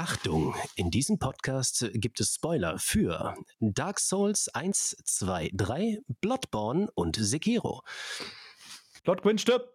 Achtung, in diesem Podcast gibt es Spoiler für Dark Souls 1, 2, 3, Bloodborne und Sekiro. Lord Gwyn stirbt!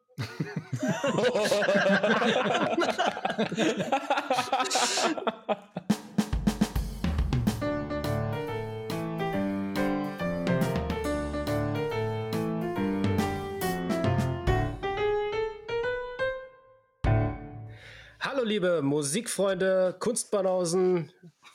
Hallo liebe Musikfreunde, Kunstbanausen.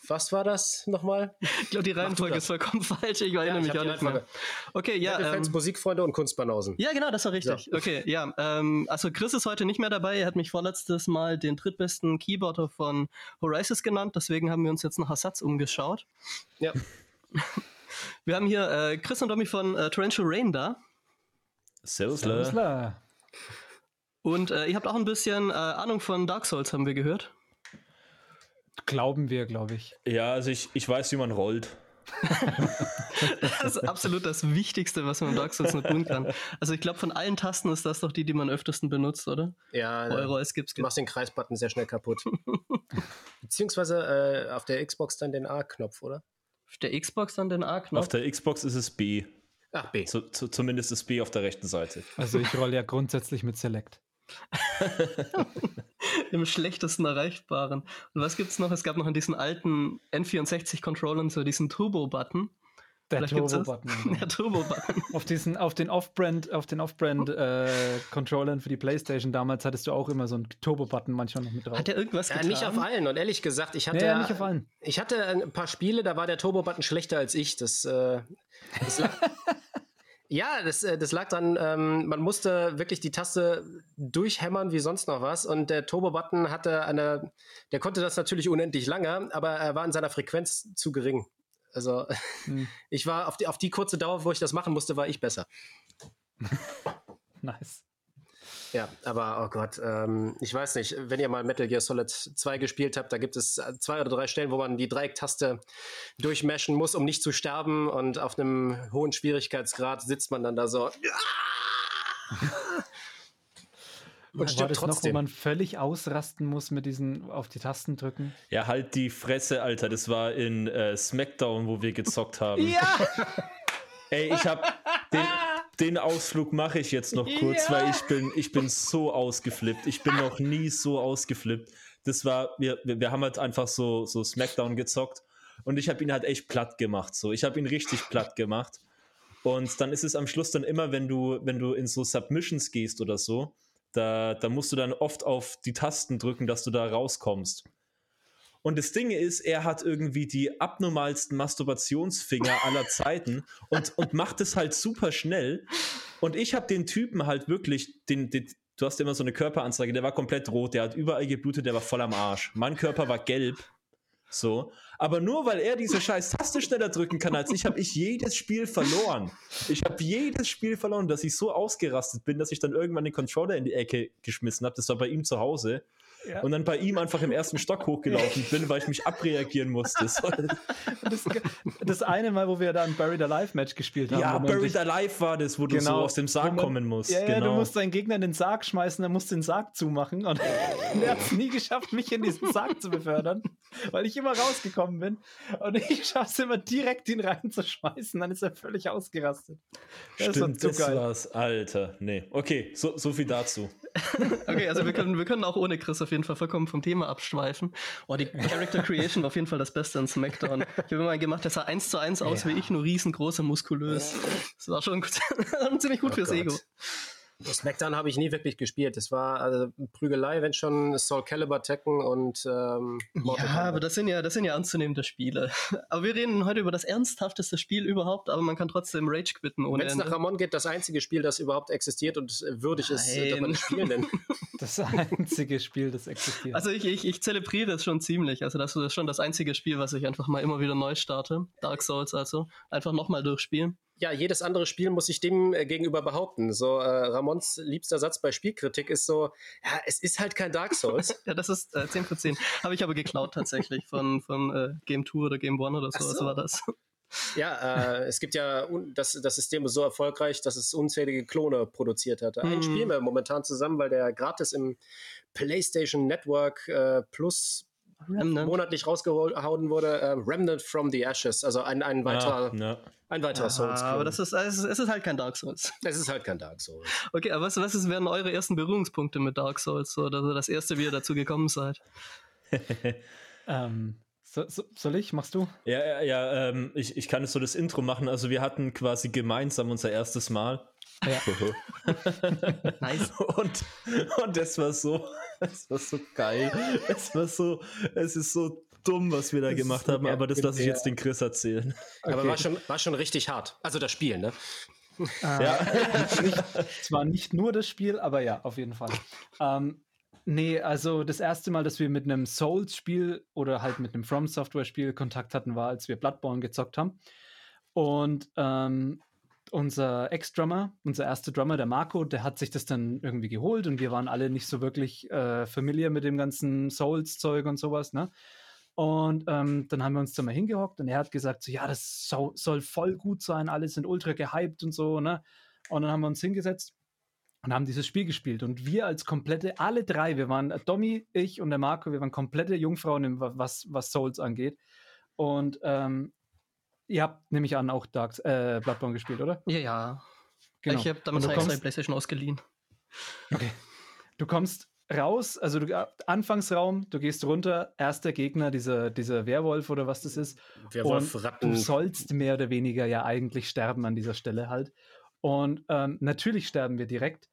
Was war das nochmal? Ich glaube, die Reihenfolge ist vollkommen falsch. Ich erinnere ja, mich auch nicht mehr. Okay, ja. Ähm, Musikfreunde und Kunstbanausen. Ja, genau, das war richtig. So. Okay, ja. Ähm, also Chris ist heute nicht mehr dabei. Er hat mich vorletztes Mal den drittbesten Keyboarder von Horizons genannt. Deswegen haben wir uns jetzt nach Ersatz umgeschaut. Ja. wir haben hier äh, Chris und Domi von äh, Torrential Rain da. Servus, Servus. Und äh, ihr habt auch ein bisschen äh, Ahnung von Dark Souls, haben wir gehört. Glauben wir, glaube ich. Ja, also ich, ich weiß, wie man rollt. das ist absolut das Wichtigste, was man in Dark Souls nur tun kann. Also ich glaube, von allen Tasten ist das doch die, die man öftesten benutzt, oder? Ja, Euro, es gibt's, du machst den Kreisbutton sehr schnell kaputt. Beziehungsweise äh, auf der Xbox dann den A-Knopf, oder? Auf der Xbox dann den A-Knopf? Auf der Xbox ist es B. Ach, B. Zu, zu, zumindest ist B auf der rechten Seite. Also ich rolle ja grundsätzlich mit Select. Im schlechtesten erreichbaren. Und was gibt's noch? Es gab noch in diesen alten N64-Controllern so diesen Turbo-Button. Der Turbo-Button. Der Turbo-Button. auf diesen, auf den Off-Brand, auf den Off-Brand äh, Controllern für die PlayStation damals hattest du auch immer so einen Turbo-Button manchmal noch mit drauf. Hat er irgendwas ja, getan? Nicht auf allen. Und ehrlich gesagt, ich hatte, ja, nicht auf allen. ich hatte ein paar Spiele, da war der Turbo-Button schlechter als ich. Das, äh, das Ja, das, äh, das lag dann, ähm, man musste wirklich die Taste durchhämmern wie sonst noch was. Und der Turbo-Button hatte eine, der konnte das natürlich unendlich lange, aber er war in seiner Frequenz zu gering. Also hm. ich war auf die, auf die kurze Dauer, wo ich das machen musste, war ich besser. nice. Ja, aber oh Gott, ähm, ich weiß nicht, wenn ihr mal Metal Gear Solid 2 gespielt habt, da gibt es zwei oder drei Stellen, wo man die Dreiecktaste durchmeschen muss, um nicht zu sterben und auf einem hohen Schwierigkeitsgrad sitzt man dann da so. Und ja, stirbt trotzdem. Noch, wo man völlig ausrasten muss mit diesen auf die Tasten drücken. Ja, halt die Fresse, Alter. Das war in äh, SmackDown, wo wir gezockt haben. Ja! Ey, ich hab den, den Ausflug mache ich jetzt noch kurz, ja. weil ich bin, ich bin so ausgeflippt. Ich bin noch nie so ausgeflippt. Das war, wir, wir haben halt einfach so, so Smackdown gezockt und ich habe ihn halt echt platt gemacht. So, ich habe ihn richtig platt gemacht. Und dann ist es am Schluss dann immer, wenn du, wenn du in so Submissions gehst oder so, da, da musst du dann oft auf die Tasten drücken, dass du da rauskommst. Und das Ding ist, er hat irgendwie die abnormalsten Masturbationsfinger aller Zeiten und, und macht es halt super schnell. Und ich habe den Typen halt wirklich, den, den, du hast immer so eine Körperanzeige, der war komplett rot, der hat überall geblutet, der war voll am Arsch. Mein Körper war gelb. So. Aber nur weil er diese scheiß Taste schneller drücken kann als ich, habe ich jedes Spiel verloren. Ich habe jedes Spiel verloren, dass ich so ausgerastet bin, dass ich dann irgendwann den Controller in die Ecke geschmissen habe. Das war bei ihm zu Hause ja. und dann bei ihm einfach im ersten Stock hochgelaufen bin, weil ich mich abreagieren musste. Das, das, eine Mal, wo wir da ein Buried Alive Match gespielt haben. Ja, Buried Alive war das, wo genau, du so aus dem Sarg man, kommen musst. Ja, ja, genau. du musst deinen Gegner in den Sarg schmeißen, dann musst du den Sarg zumachen. Und er hat es nie geschafft, mich in diesen Sarg zu befördern, weil ich immer rausgekommen bin. Und ich schaffe es immer direkt, ihn reinzuschmeißen. Dann ist er völlig ausgerastet. Das Stimmt, das geil. war's. Alter, nee. Okay, so, so viel dazu. okay, also wir können, wir können auch ohne Chris auf jeden Fall vollkommen vom Thema abschweifen. Oh, die Character Creation war auf jeden Fall das Beste in SmackDown. Ich habe immer gemacht, der sah eins zu eins aus ja. wie ich, nur riesengroß und muskulös. Das war schon ziemlich gut oh fürs Gott. Ego. SmackDown habe ich nie wirklich gespielt. Das war also Prügelei, wenn schon Soul Calibur Tekken und ähm, Mortal Ja, aber das sind ja, das sind ja anzunehmende Spiele. Aber wir reden heute über das ernsthafteste Spiel überhaupt, aber man kann trotzdem Rage quitten ohne Wenn es nach Ramon geht, das einzige Spiel, das überhaupt existiert und würdig Nein. ist, dass man spielen nennt. Das einzige Spiel, das existiert. Also ich, ich, ich zelebriere es schon ziemlich. Also das ist schon das einzige Spiel, was ich einfach mal immer wieder neu starte. Dark Souls also. Einfach nochmal durchspielen ja, jedes andere Spiel muss sich dem äh, gegenüber behaupten. So, äh, Ramons liebster Satz bei Spielkritik ist so, ja, es ist halt kein Dark Souls. ja, das ist äh, 10 von 10. Habe ich aber geklaut tatsächlich von, von äh, Game 2 oder Game 1 oder so. so. Was war das? Ja, äh, es gibt ja, das, das System ist so erfolgreich, dass es unzählige Klone produziert hat. Einen mm. spielen wir momentan zusammen, weil der gratis im PlayStation Network äh, Plus Remnant. monatlich rausgehauen wurde, äh, Remnant from the Ashes, also ein, ein weiterer, ja, ja. Ein weiterer ja, Souls. Aber das ist, es, ist, es ist halt kein Dark Souls. Es ist halt kein Dark Souls. Okay, aber was, was ist, wären eure ersten Berührungspunkte mit Dark Souls oder so das erste, wie ihr dazu gekommen seid? ähm, so, so, soll ich? Machst du? Ja, ja, ja ähm, ich, ich kann jetzt so das Intro machen. Also wir hatten quasi gemeinsam unser erstes Mal. Ja. nice. Und, und das war so, es war so geil. Es war so, es ist so dumm, was wir da das gemacht haben, aber das lasse ich jetzt den Chris erzählen. Okay. Aber war schon, war schon richtig hart. Also das Spiel, ne? Ah, ja. nicht, zwar nicht nur das Spiel, aber ja, auf jeden Fall. Ähm, nee, also das erste Mal, dass wir mit einem Souls-Spiel oder halt mit einem From Software-Spiel Kontakt hatten, war, als wir Bloodborne gezockt haben. Und ähm, unser Ex-Drummer, unser erster Drummer, der Marco, der hat sich das dann irgendwie geholt und wir waren alle nicht so wirklich äh, familiar mit dem ganzen Souls-Zeug und sowas, ne? Und ähm, dann haben wir uns da mal hingehockt und er hat gesagt, so, ja, das so, soll voll gut sein, alle sind ultra gehypt und so, ne? Und dann haben wir uns hingesetzt und haben dieses Spiel gespielt. Und wir als komplette, alle drei, wir waren, Domi, ich und der Marco, wir waren komplette Jungfrauen, was, was Souls angeht. Und ähm, Ihr habt nämlich an auch Dark, äh, Bloodborne gespielt, oder? Ja, ja. Genau. Ich habe damals eine kommst, PlayStation ausgeliehen. Okay. Du kommst raus, also du, Anfangsraum, du gehst runter, erster Gegner, dieser, dieser Werwolf oder was das ist. Werwolf, Ratten. Du sollst mehr oder weniger ja eigentlich sterben an dieser Stelle halt. Und ähm, natürlich sterben wir direkt.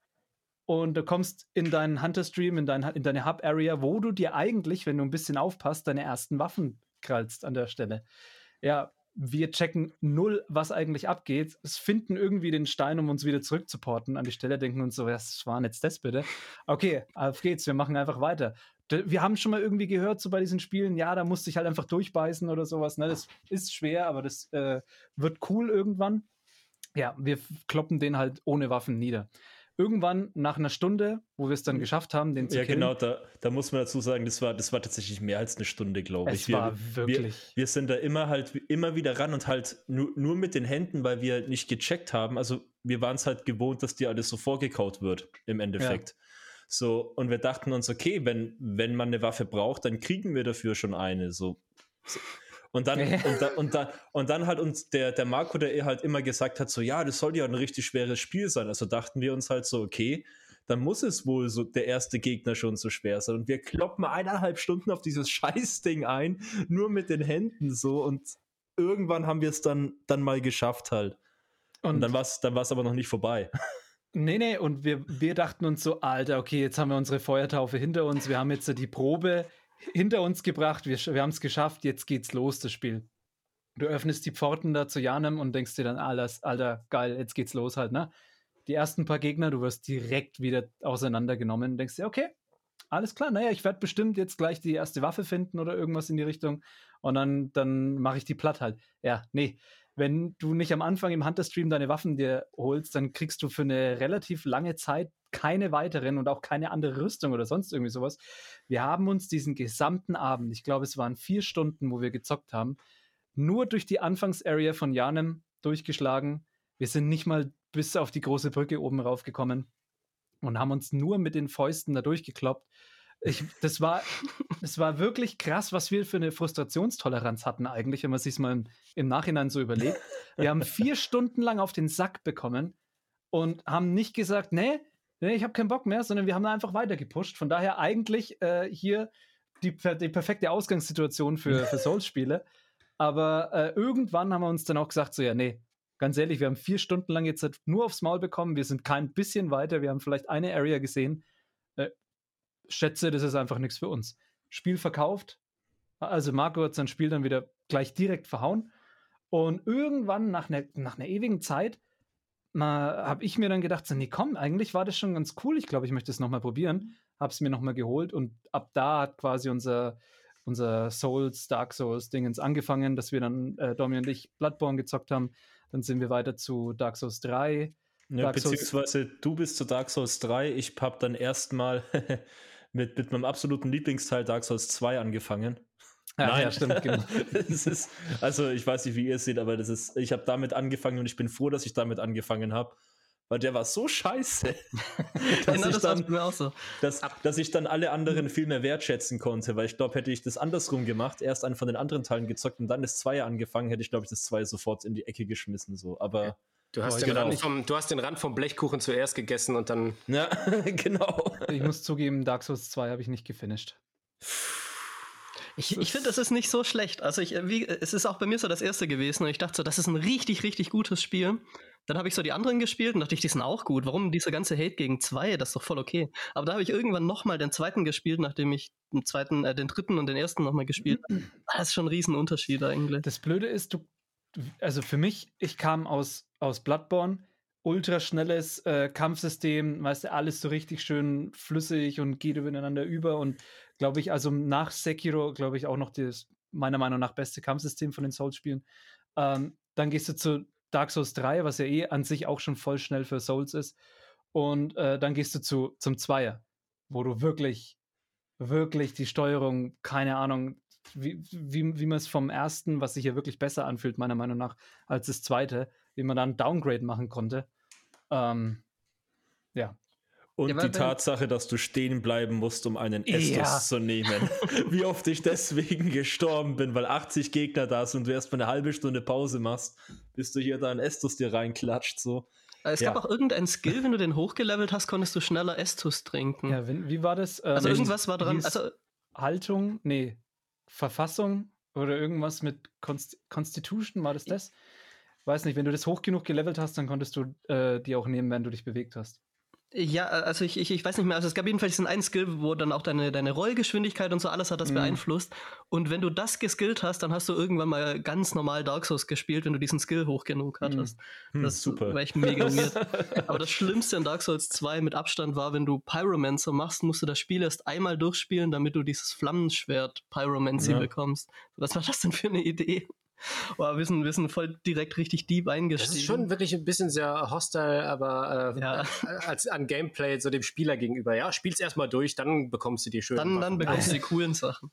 Und du kommst in deinen Hunter-Stream, in, dein, in deine Hub-Area, wo du dir eigentlich, wenn du ein bisschen aufpasst, deine ersten Waffen krallst an der Stelle. Ja, wir checken null, was eigentlich abgeht. Es finden irgendwie den Stein, um uns wieder zurückzuporten an die Stelle, denken uns so, was war jetzt das bitte? Okay, auf geht's, wir machen einfach weiter. Wir haben schon mal irgendwie gehört, so bei diesen Spielen, ja, da musste ich halt einfach durchbeißen oder sowas. Ne? Das ist schwer, aber das äh, wird cool irgendwann. Ja, wir kloppen den halt ohne Waffen nieder irgendwann nach einer Stunde, wo wir es dann geschafft haben, den zu Ja, killen, genau, da, da muss man dazu sagen, das war, das war tatsächlich mehr als eine Stunde, glaube ich. Es wir, war wirklich. Wir, wir, sind da immer halt immer wieder ran und halt nur, nur mit den Händen, weil wir nicht gecheckt haben. Also wir waren es halt gewohnt, dass dir alles so vorgekaut wird im Endeffekt. Ja. So, und wir dachten uns, okay, wenn, wenn man eine Waffe braucht, dann kriegen wir dafür schon eine. So. so. Und dann, und, da, und, da, und dann hat uns der, der Marco, der halt immer gesagt hat, so ja, das soll ja ein richtig schweres Spiel sein. Also dachten wir uns halt so, okay, dann muss es wohl so der erste Gegner schon so schwer sein. Und wir kloppen eineinhalb Stunden auf dieses Scheißding ein, nur mit den Händen so. Und irgendwann haben wir es dann, dann mal geschafft halt. Und, und dann war es dann war's aber noch nicht vorbei. Nee, nee, und wir, wir dachten uns so, Alter, okay, jetzt haben wir unsere Feuertaufe hinter uns, wir haben jetzt die Probe hinter uns gebracht, wir, wir haben es geschafft, jetzt geht's los, das Spiel. Du öffnest die Pforten da zu Janem und denkst dir dann, alles, Alter, geil, jetzt geht's los halt, ne? Die ersten paar Gegner, du wirst direkt wieder auseinandergenommen und denkst dir, okay, alles klar, naja, ich werde bestimmt jetzt gleich die erste Waffe finden oder irgendwas in die Richtung und dann, dann mache ich die platt halt. Ja, nee, wenn du nicht am Anfang im Hunter-Stream deine Waffen dir holst, dann kriegst du für eine relativ lange Zeit keine weiteren und auch keine andere Rüstung oder sonst irgendwie sowas. Wir haben uns diesen gesamten Abend, ich glaube, es waren vier Stunden, wo wir gezockt haben, nur durch die Anfangsarea von Janem durchgeschlagen. Wir sind nicht mal bis auf die große Brücke oben raufgekommen und haben uns nur mit den Fäusten da durchgekloppt. Ich, das, war, das war wirklich krass, was wir für eine Frustrationstoleranz hatten eigentlich, wenn man sich mal im, im Nachhinein so überlegt. Wir haben vier Stunden lang auf den Sack bekommen und haben nicht gesagt, nee, nee ich habe keinen Bock mehr, sondern wir haben da einfach weiter gepusht. Von daher eigentlich äh, hier die, die perfekte Ausgangssituation für, für Souls-Spiele. Aber äh, irgendwann haben wir uns dann auch gesagt, so ja, nee, ganz ehrlich, wir haben vier Stunden lang jetzt nur aufs Maul bekommen, wir sind kein bisschen weiter, wir haben vielleicht eine Area gesehen schätze, das ist einfach nichts für uns. Spiel verkauft. Also Marco hat sein Spiel dann wieder gleich direkt verhauen. Und irgendwann nach einer, nach einer ewigen Zeit habe ich mir dann gedacht, so, nee, komm, eigentlich war das schon ganz cool. Ich glaube, ich möchte es nochmal probieren. Habe es mir nochmal geholt und ab da hat quasi unser, unser Souls, Dark Souls Dingens angefangen, dass wir dann, äh, Domi und ich, Bloodborne gezockt haben. Dann sind wir weiter zu Dark Souls 3. Ja, Dark beziehungsweise Souls du bist zu Dark Souls 3. Ich habe dann erstmal mit, mit meinem absoluten Lieblingsteil Dark Souls 2 angefangen. Ja, Nein, ja, stimmt, genau. ist, also ich weiß nicht, wie ihr es seht, aber das ist, ich habe damit angefangen und ich bin froh, dass ich damit angefangen habe, weil der war so scheiße, dass, Genau, ich dann, mir auch so. dass, dass ich dann alle anderen viel mehr wertschätzen konnte, weil ich glaube, hätte ich das andersrum gemacht, erst einen von den anderen Teilen gezockt und dann das Zweier angefangen, hätte ich, glaube ich, das Zweier sofort in die Ecke geschmissen. So. Aber Du hast, Oh, den genau. Rand vom, du hast den Rand vom Blechkuchen zuerst gegessen und dann. ja, genau. Ich muss zugeben, Dark Souls 2 habe ich nicht gefinisht. Ich, ich finde, das ist nicht so schlecht. Also ich, äh, wie, es ist auch bei mir so das erste gewesen und ich dachte so, das ist ein richtig, richtig gutes Spiel. Dann habe ich so die anderen gespielt und dachte ich, die sind auch gut. Warum dieser ganze Hate gegen zwei? Das ist doch voll okay. Aber da habe ich irgendwann nochmal den zweiten gespielt, nachdem ich den zweiten, äh, den dritten und den ersten nochmal gespielt habe. Das ist schon ein Riesenunterschied eigentlich. Das Blöde ist, du, also für mich, ich kam aus, aus Bloodborne, ultraschnelles äh, Kampfsystem, weißt du, alles so richtig schön flüssig und geht übereinander über und glaube ich, also nach Sekiro, glaube ich, auch noch das meiner Meinung nach beste Kampfsystem von den Souls-Spielen. Ähm, dann gehst du zu Dark Souls 3, was ja eh an sich auch schon voll schnell für Souls ist. Und äh, dann gehst du zu, zum Zweier, wo du wirklich, wirklich die Steuerung, keine Ahnung, wie, wie, wie man es vom ersten, was sich ja wirklich besser anfühlt, meiner Meinung nach, als das zweite, wie man da ein Downgrade machen konnte. Ähm, ja. Und Ja, die Tatsache, dass du stehen bleiben musst, um einen Estus Ja. zu nehmen. Wie oft ich deswegen gestorben bin, weil 80 Gegner da sind und du erst mal eine halbe Stunde Pause machst, bis du hier da einen Estus dir reinklatscht. So. Äh, Es Ja. gab auch irgendein Skill, wenn du den hochgelevelt hast, konntest du schneller Estus trinken. ja wenn, wie war das? Ähm, also irgendwas war dran. Also Haltung, nee, Verfassung oder irgendwas mit Const Constitution, war das das? Weiß nicht, wenn du das hoch genug gelevelt hast, dann konntest du äh, die auch nehmen, wenn du dich bewegt hast. Ja, also ich, ich, ich weiß nicht mehr, also es gab jedenfalls diesen einen Skill, wo dann auch deine, deine Rollgeschwindigkeit und so alles hat das Mhm. beeinflusst. Und wenn du das geskillt hast, dann hast du irgendwann mal ganz normal Dark Souls gespielt, wenn du diesen Skill hoch genug hattest. Hm, das super. war echt mega weird. Aber das Schlimmste in Dark Souls 2 mit Abstand war, wenn du Pyromancer machst, musst du das Spiel erst einmal durchspielen, damit du dieses Flammenschwert Pyromancy Ja. bekommst. Was war das denn für eine Idee? Boah, wir sind, wir sind voll direkt richtig deep Das eingestiegen. ist schon wirklich ein bisschen sehr hostile, aber äh, Ja. als an Gameplay so dem Spieler gegenüber. Ja, spiel's erstmal durch, dann bekommst du die schönen dann, dann Waffen. bekommst du die coolen Sachen.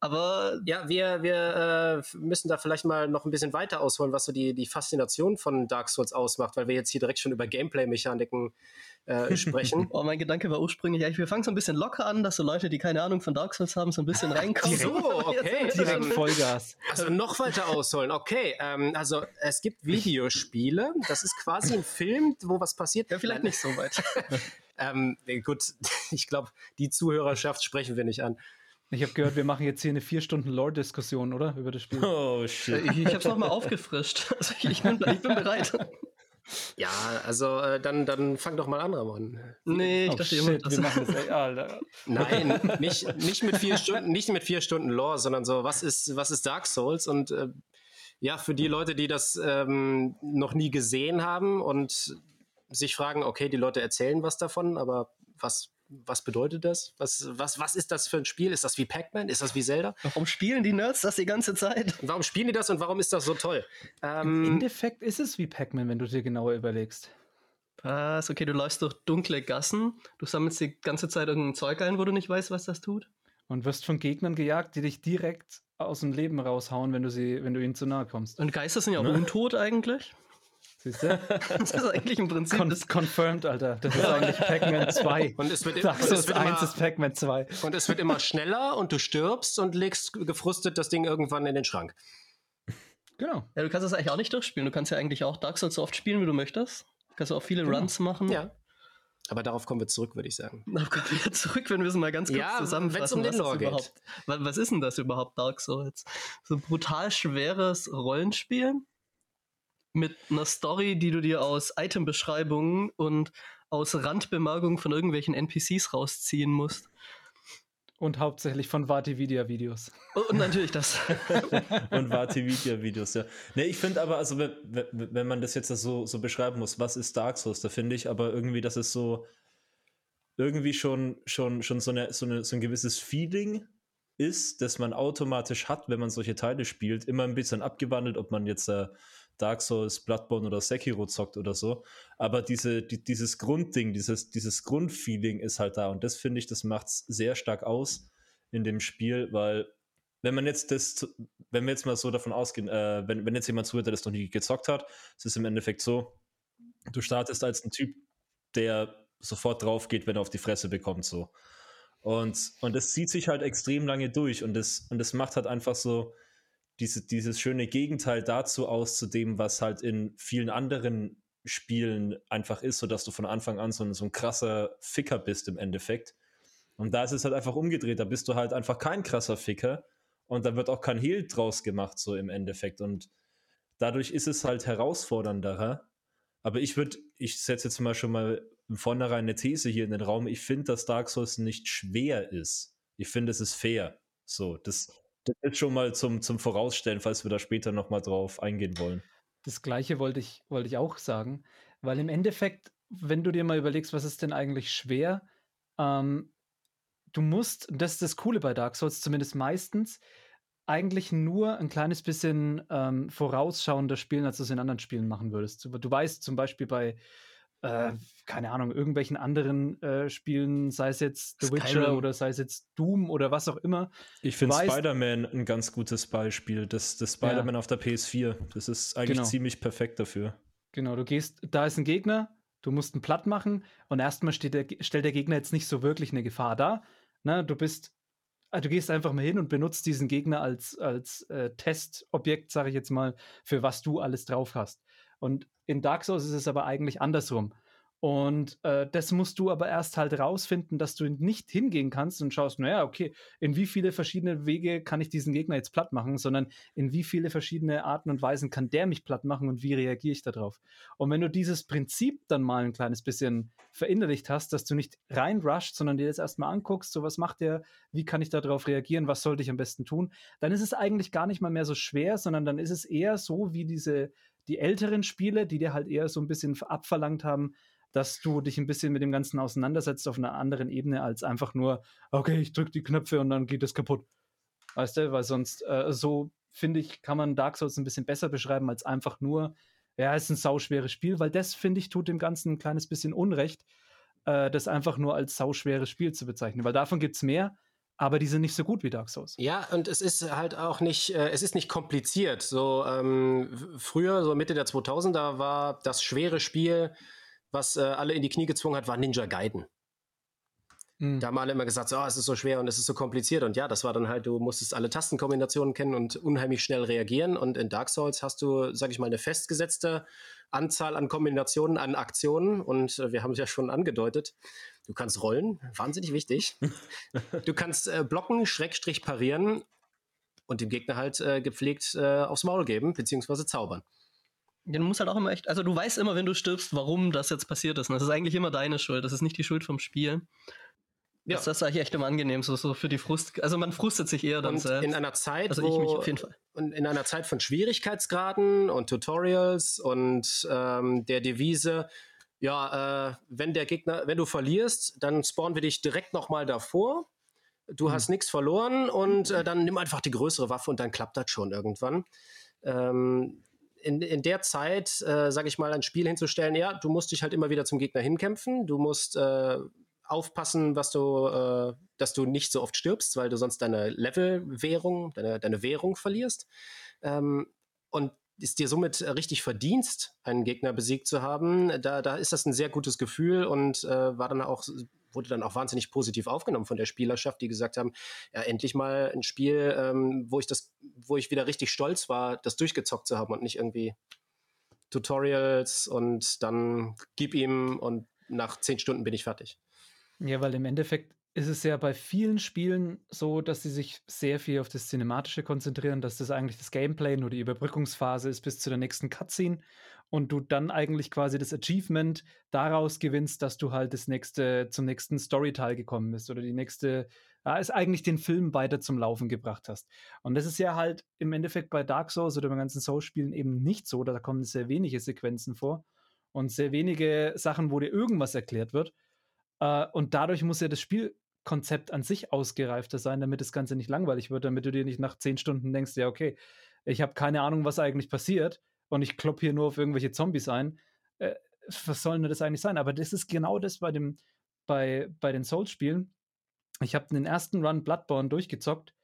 Aber Ja, wir, wir äh, müssen da vielleicht mal noch ein bisschen weiter ausholen, was so die, die Faszination von Dark Souls ausmacht, weil wir jetzt hier direkt schon über Gameplay-Mechaniken äh, sprechen. Oh, mein Gedanke war ursprünglich, ja, wir fangen so ein bisschen locker an, dass so Leute, die keine Ahnung von Dark Souls haben, so ein bisschen reinkommen. So, okay. Direkt Vollgas. Also noch weiter ausholen. Okay, ähm, also es gibt Videospiele. Das ist quasi ein Film, wo was passiert. Ja, vielleicht Nein, nicht so weit. Ähm, gut, ich glaube, die Zuhörerschaft sprechen wir nicht an. Ich habe gehört, wir machen jetzt hier eine vier Stunden Lore-Diskussion, oder? Über das Spiel. Oh, shit. ich ich habe es nochmal aufgefrischt. Also ich, bin, ich bin bereit. Ja, also äh, dann, dann fang doch mal an, Ramon. Nee, ich oh, dachte shit, wir das machen das, ey, Alter. Nein, nicht, nicht mit vier Stunden, nicht mit vier Stunden Lore, sondern so, was ist, was ist Dark Souls? Und äh, ja, für die Leute, die das ähm, noch nie gesehen haben und sich fragen, okay, die Leute erzählen was davon, aber was, was bedeutet das? Was, was, was ist das für ein Spiel? Ist das wie Pac-Man? Ist das wie Zelda? warum spielen die Nerds das die ganze Zeit? Warum spielen die das und warum ist das so toll? Im Ähm, Endeffekt ist es wie Pac-Man, wenn du dir genauer überlegst. Was? Okay, du läufst durch dunkle Gassen, du sammelst die ganze Zeit irgendein Zeug ein, wo du nicht weißt, was das tut. Und wirst von Gegnern gejagt, die dich direkt aus dem Leben raushauen, wenn du sie, wenn du ihnen zu nahe kommst. Und Geister sind ja auch Ne? untot eigentlich. Siehst du? Das ist eigentlich im Prinzip Con das confirmed, Alter. Das ist eigentlich Pac-Man 2. und es wird, wird 1 immer, ist Pac-Man 2. und es wird immer schneller und du stirbst und legst gefrustet das Ding irgendwann in den Schrank. Genau. Ja, du kannst das eigentlich auch nicht durchspielen. Du kannst ja eigentlich auch Dark Souls so oft spielen, wie du möchtest. Du kannst auch viele Genau. Runs machen. Ja. Aber darauf kommen wir zurück, würde ich sagen. Na, kommen wir zurück, wenn wir es mal ganz kurz Ja, zusammenfassen. wenn's um den was das überhaupt, wa- was ist denn das überhaupt, Dark Souls? So ein brutal schweres Rollenspiel mit einer Story, die du dir aus Itembeschreibungen und aus Randbemerkungen von irgendwelchen NPCs rausziehen musst. Und hauptsächlich von Vati-Video-Videos. Und natürlich das. und Vati-Video-Videos, ja. Ne, ich finde aber, also wenn, wenn wenn man das jetzt so, so beschreiben muss, was ist Dark Souls, da finde ich aber irgendwie, dass es so irgendwie schon, schon, schon so, eine, so, eine, so ein gewisses Feeling ist, das man automatisch hat, wenn man solche Teile spielt, immer ein bisschen abgewandelt, ob man jetzt äh, Dark Souls, Bloodborne oder Sekiro zockt oder so. Aber diese, die, dieses Grundding, dieses, dieses Grundfeeling ist halt da. Und das finde ich, das macht es sehr stark aus in dem Spiel, weil wenn man jetzt das, wenn wir jetzt mal so davon ausgehen, äh, wenn, wenn jetzt jemand zuhört, der das noch nie gezockt hat, es ist im Endeffekt so, Du startest als ein Typ, der sofort drauf geht, wenn er auf die Fresse bekommt, so. Und, und das zieht sich halt extrem lange durch und das, und das macht halt einfach so diese, dieses schöne Gegenteil dazu aus, zu dem, was halt in vielen anderen Spielen einfach ist, sodass du von Anfang an so ein, so ein krasser Ficker bist im Endeffekt. Und da ist es halt einfach umgedreht, da bist du halt einfach kein krasser Ficker und da wird auch kein Heal draus gemacht, so im Endeffekt. Und dadurch ist es halt herausfordernder. Aber ich würde, ich setze jetzt mal schon mal im Vornherein eine These hier in den Raum. Ich finde, dass Dark Souls nicht schwer ist. Ich finde, es ist fair. So, das, das ist schon mal zum, zum Vorausstellen, falls wir da später nochmal drauf eingehen wollen. Das gleiche wollte ich, wollte ich auch sagen, weil im Endeffekt, wenn du dir mal überlegst, was ist denn eigentlich schwer, ähm, du musst, das ist das Coole bei Dark Souls, zumindest meistens, eigentlich nur ein kleines bisschen ähm, vorausschauender spielen, als du es in anderen Spielen machen würdest. Du weißt zum Beispiel bei äh, keine Ahnung, irgendwelchen anderen äh, Spielen, sei es jetzt The Witcher oder sei es jetzt Doom oder was auch immer. Ich finde Spider-Man ein ganz gutes Beispiel. Das, das Spider-Man ja. auf der PS4. Das ist eigentlich genau. ziemlich perfekt dafür. Genau, du gehst, da ist ein Gegner, du musst einen Platt machen und erstmal steht der, stellt der Gegner jetzt nicht so wirklich eine Gefahr dar. Na, du bist, ah, du gehst einfach mal hin und benutzt diesen Gegner als, als äh, Testobjekt, sage ich jetzt mal, für was du alles drauf hast. Und in Dark Souls ist es aber eigentlich andersrum. Und äh, das musst du aber erst halt rausfinden, dass du nicht hingehen kannst und schaust, naja, okay, in wie viele verschiedene Wege kann ich diesen Gegner jetzt platt machen, sondern in wie viele verschiedene Arten und Weisen kann der mich platt machen und wie reagiere ich darauf. Und wenn du dieses Prinzip dann mal ein kleines bisschen verinnerlicht hast, dass du nicht rein rusht, sondern dir das erstmal anguckst, so was macht der, wie kann ich darauf reagieren, was sollte ich am besten tun, dann ist es eigentlich gar nicht mal mehr so schwer, sondern dann ist es eher so wie diese die älteren Spiele, die dir halt eher so ein bisschen abverlangt haben, dass du dich ein bisschen mit dem Ganzen auseinandersetzt auf einer anderen Ebene als einfach nur, okay, ich drücke die Knöpfe und dann geht es kaputt. Weißt du, weil sonst äh, so, finde ich, kann man Dark Souls ein bisschen besser beschreiben als einfach nur, ja, es ist ein sauschweres Spiel, weil das, finde ich, tut dem Ganzen ein kleines bisschen Unrecht, äh, das einfach nur als sauschweres Spiel zu bezeichnen, weil davon gibt es mehr aber die sind nicht so gut wie Dark Souls. Ja, und es ist halt auch nicht, äh, es ist nicht kompliziert. So ähm, früher, so Mitte der 2000er, war das schwere Spiel, was äh, alle in die Knie gezwungen hat, war Ninja Gaiden. Mhm. Da haben alle immer gesagt, so, oh, es ist so schwer und es ist so kompliziert. Und ja, das war dann halt, du musstest alle Tastenkombinationen kennen und unheimlich schnell reagieren. Und in Dark Souls hast du, sag ich mal, eine festgesetzte Anzahl an Kombinationen, an Aktionen. Und äh, wir haben es ja schon angedeutet. Du kannst rollen, wahnsinnig wichtig. du kannst äh, blocken, Schrägstrich parieren und dem Gegner halt äh, gepflegt äh, aufs Maul geben, beziehungsweise zaubern. Ja, du musst halt auch immer echt, also du weißt immer, wenn du stirbst, warum das jetzt passiert ist. Und das ist eigentlich immer deine Schuld. Das ist nicht die Schuld vom Spiel. Ja. Das, ist eigentlich echt immer angenehm, so, so für die Frust. Also man frustet sich eher dann und selbst. In einer Zeit, also ich mich auf jeden Fall. Und in einer Zeit von Schwierigkeitsgraden und Tutorials und ähm, der Devise, ja, äh, wenn der Gegner, wenn du verlierst, dann spawnen wir dich direkt nochmal davor. Du hm. hast nichts verloren und äh, dann nimm einfach die größere Waffe und dann klappt das schon irgendwann. Ähm, in, in der Zeit, äh, sage ich mal, ein Spiel hinzustellen, ja, du musst dich halt immer wieder zum Gegner hinkämpfen, du musst äh, aufpassen, was du, äh, dass du nicht so oft stirbst, weil du sonst deine Levelwährung, deine, deine Währung verlierst. Ähm, und es dir somit richtig verdienst, einen Gegner besiegt zu haben, da, da ist das ein sehr gutes Gefühl und äh, war dann auch, wurde dann auch wahnsinnig positiv aufgenommen von der Spielerschaft, die gesagt haben, ja, endlich mal ein Spiel, ähm, wo ich das, wo ich wieder richtig stolz war, das durchgezockt zu haben und nicht irgendwie Tutorials und dann gib ihm und nach zehn Stunden bin ich fertig. Ja, weil im Endeffekt ist es ja bei vielen Spielen so, dass sie sich sehr viel auf das Cinematische konzentrieren, dass das eigentlich das Gameplay nur die Überbrückungsphase ist bis zu der nächsten Cutscene und du dann eigentlich quasi das Achievement daraus gewinnst, dass du halt das nächste, zum nächsten Storyteil gekommen bist oder die nächste, ja, ist eigentlich den Film weiter zum Laufen gebracht hast. Und das ist ja halt im Endeffekt bei Dark Souls oder bei ganzen Souls-Spielen eben nicht so, da kommen sehr wenige Sequenzen vor und sehr wenige Sachen, wo dir irgendwas erklärt wird äh, und dadurch muss ja das Spielkonzept an sich ausgereifter sein, damit das Ganze nicht langweilig wird, damit du dir nicht nach zehn Stunden denkst, ja, okay, ich habe keine Ahnung, was eigentlich passiert und ich klopp hier nur auf irgendwelche Zombies ein. Äh, was soll denn das eigentlich sein? Aber das ist genau das bei dem, bei, bei den Souls-Spielen. Ich habe den ersten Run Bloodborne durchgezockt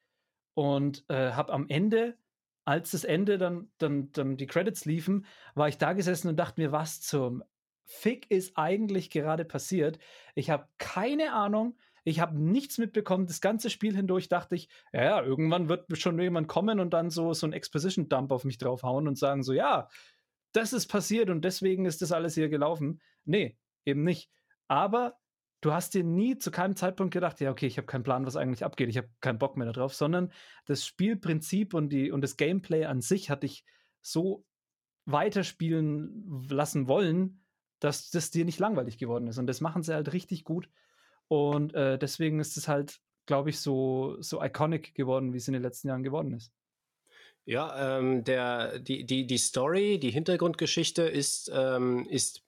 und äh, habe am Ende, als das Ende dann, dann, dann die Credits liefen, war ich da gesessen und dachte mir, was zum Fick ist eigentlich gerade passiert? Ich habe keine Ahnung. Ich habe nichts mitbekommen. Das ganze Spiel hindurch dachte ich, ja, irgendwann wird schon jemand kommen und dann so, so ein Exposition-Dump auf mich draufhauen und sagen so, ja, das ist passiert und deswegen ist das alles hier gelaufen. Nee, eben nicht. Aber du hast dir nie zu keinem Zeitpunkt gedacht, ja, okay, ich habe keinen Plan, was eigentlich abgeht, ich habe keinen Bock mehr darauf, sondern das Spielprinzip und, die, und das Gameplay an sich hat dich so weiterspielen lassen wollen, dass das dir nicht langweilig geworden ist. Und das machen sie halt richtig gut. Und äh, deswegen ist es halt, glaube ich, so, so iconic geworden, wie es in den letzten Jahren geworden ist. Ja, ähm, der, die, die, die Story, die Hintergrundgeschichte ist, ähm, ist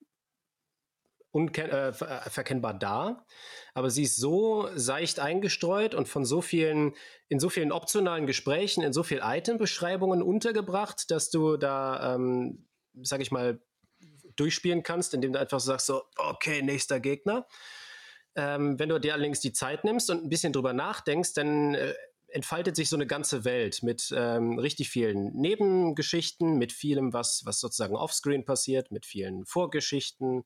unverkennbar äh, da, aber sie ist so seicht eingestreut und von so vielen, in so vielen optionalen Gesprächen, in so vielen Item-Beschreibungen untergebracht, dass du da, ähm, sag ich mal, durchspielen kannst, indem du einfach sagst so, okay, nächster Gegner. Ähm, wenn du dir allerdings die Zeit nimmst und ein bisschen drüber nachdenkst, dann äh, entfaltet sich so eine ganze Welt mit ähm, richtig vielen Nebengeschichten, mit vielem, was, was sozusagen offscreen passiert, mit vielen Vorgeschichten,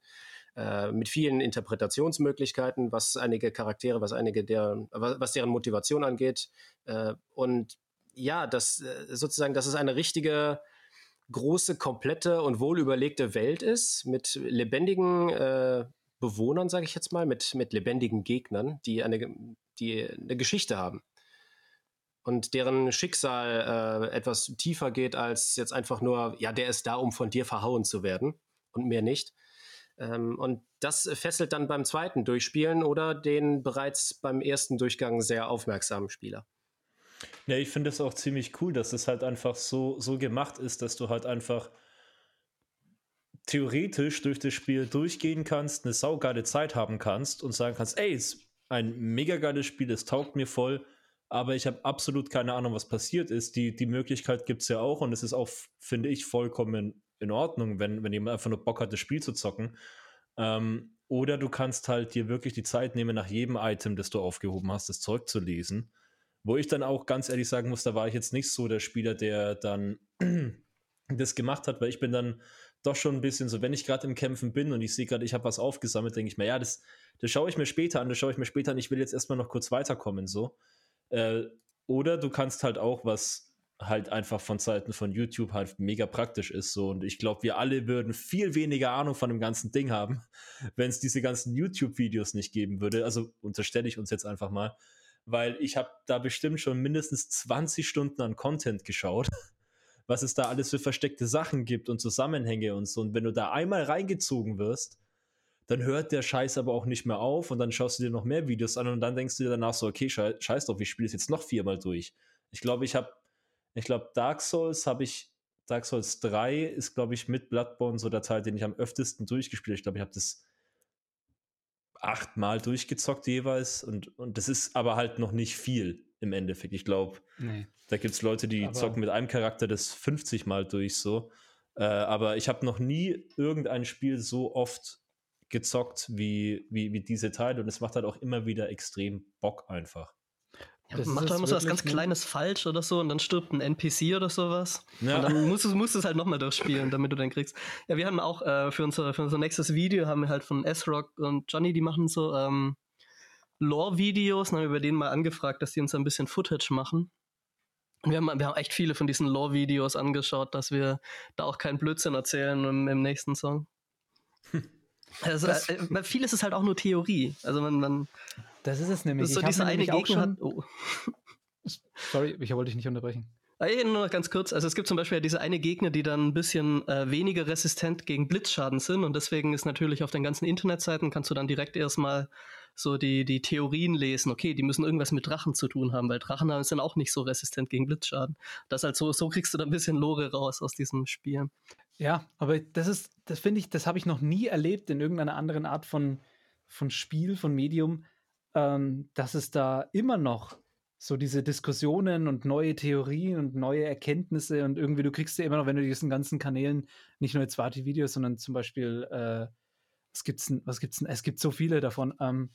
äh, mit vielen Interpretationsmöglichkeiten, was einige Charaktere, was einige der, was deren Motivation angeht. Äh, und ja, das äh, sozusagen, dass es eine richtige große, komplette und wohlüberlegte Welt ist mit lebendigen äh, Bewohnern, sage ich jetzt mal, mit, mit lebendigen Gegnern, die eine, die eine Geschichte haben und deren Schicksal äh, etwas tiefer geht als jetzt einfach nur, ja, der ist da, um von dir verhauen zu werden und mehr nicht. Ähm, und das fesselt dann beim zweiten Durchspielen oder den bereits beim ersten Durchgang sehr aufmerksamen Spieler. Ja, ich finde es auch ziemlich cool, dass es halt einfach so, so gemacht ist, dass du halt einfach theoretisch durch das Spiel durchgehen kannst, eine saugeile Zeit haben kannst und sagen kannst, ey, ist ein mega geiles Spiel, es taugt mir voll, aber ich habe absolut keine Ahnung, was passiert ist. Die, die Möglichkeit gibt es ja auch und es ist auch, finde ich, vollkommen in Ordnung, wenn, wenn jemand einfach nur Bock hat, das Spiel zu zocken. Ähm, oder du kannst halt dir wirklich die Zeit nehmen, nach jedem Item, das du aufgehoben hast, das Zeug zu lesen. Wo ich dann auch ganz ehrlich sagen muss, da war ich jetzt nicht so der Spieler, der dann das gemacht hat, weil ich bin dann doch schon ein bisschen so, wenn ich gerade im Kämpfen bin und ich sehe gerade, ich habe was aufgesammelt, denke ich mir, ja, das, das schaue ich mir später an, das schaue ich mir später an, ich will jetzt erstmal noch kurz weiterkommen, so. Äh, oder du kannst halt auch was halt einfach von Seiten von YouTube halt mega praktisch ist. So. Und ich glaube, wir alle würden viel weniger Ahnung von dem ganzen Ding haben, wenn es diese ganzen YouTube-Videos nicht geben würde. Also unterstelle ich uns jetzt einfach mal. Weil ich habe da bestimmt schon mindestens 20 Stunden an Content geschaut, was es da alles für versteckte Sachen gibt und Zusammenhänge und so. Und wenn du da einmal reingezogen wirst, dann hört der Scheiß aber auch nicht mehr auf und dann schaust du dir noch mehr Videos an und dann denkst du dir danach so, okay, scheiß drauf, ich spiele es jetzt noch viermal durch. Ich glaube, ich habe ich glaube, Dark Souls habe ich, Dark Souls 3 ist, glaube ich, mit Bloodborne so der Teil, den ich am öftesten durchgespielt habe. Ich glaube, ich habe das achtmal durchgezockt jeweils und, und das ist aber halt noch nicht viel im Endeffekt. Ich glaube, nee. da gibt es Leute, die aber zocken mit einem Charakter das 50 Mal durch so. Äh, aber ich habe noch nie irgendein Spiel so oft gezockt wie, wie, wie diese Teile und es macht halt auch immer wieder extrem Bock einfach. Ja, macht doch immer so was ganz Kleines falsch oder so und dann stirbt ein NPC oder sowas. Ja. Und dann musst du, musst du es halt nochmal durchspielen, damit du den kriegst. Ja, wir haben auch äh, für, unser, für unser nächstes Video haben wir halt von S-Rock und Johnny, die machen so ähm, Lore-Videos und haben über denen mal angefragt, dass die uns ein bisschen Footage machen. Und wir haben, wir haben echt viele von diesen Lore-Videos angeschaut, dass wir da auch keinen Blödsinn erzählen im, im nächsten Song. Also, äh, vieles ist halt auch nur Theorie. Also man, man das ist es nämlich. So diese eine Gegner hat. Oh. Sorry, ich wollte dich nicht unterbrechen. Nur noch ganz kurz. Also es gibt zum Beispiel diese eine Gegner, die dann ein bisschen äh, weniger resistent gegen Blitzschaden sind und deswegen ist natürlich auf den ganzen Internetseiten kannst du dann direkt erstmal so die, die Theorien lesen. Okay, die müssen irgendwas mit Drachen zu tun haben, weil Drachen sind auch nicht so resistent gegen Blitzschaden. Das halt so, so kriegst du da ein bisschen Lore raus aus diesem Spiel. Ja, aber das ist, das finde ich, das habe ich noch nie erlebt in irgendeiner anderen Art von, von Spiel, von Medium, ähm, dass es da immer noch so diese Diskussionen und neue Theorien und neue Erkenntnisse und irgendwie, du kriegst ja immer noch, wenn du diesen ganzen Kanälen nicht nur jetzt Warte-Videos, sondern zum Beispiel, äh, was gibt's denn, was gibt's denn, es gibt so viele davon, ähm,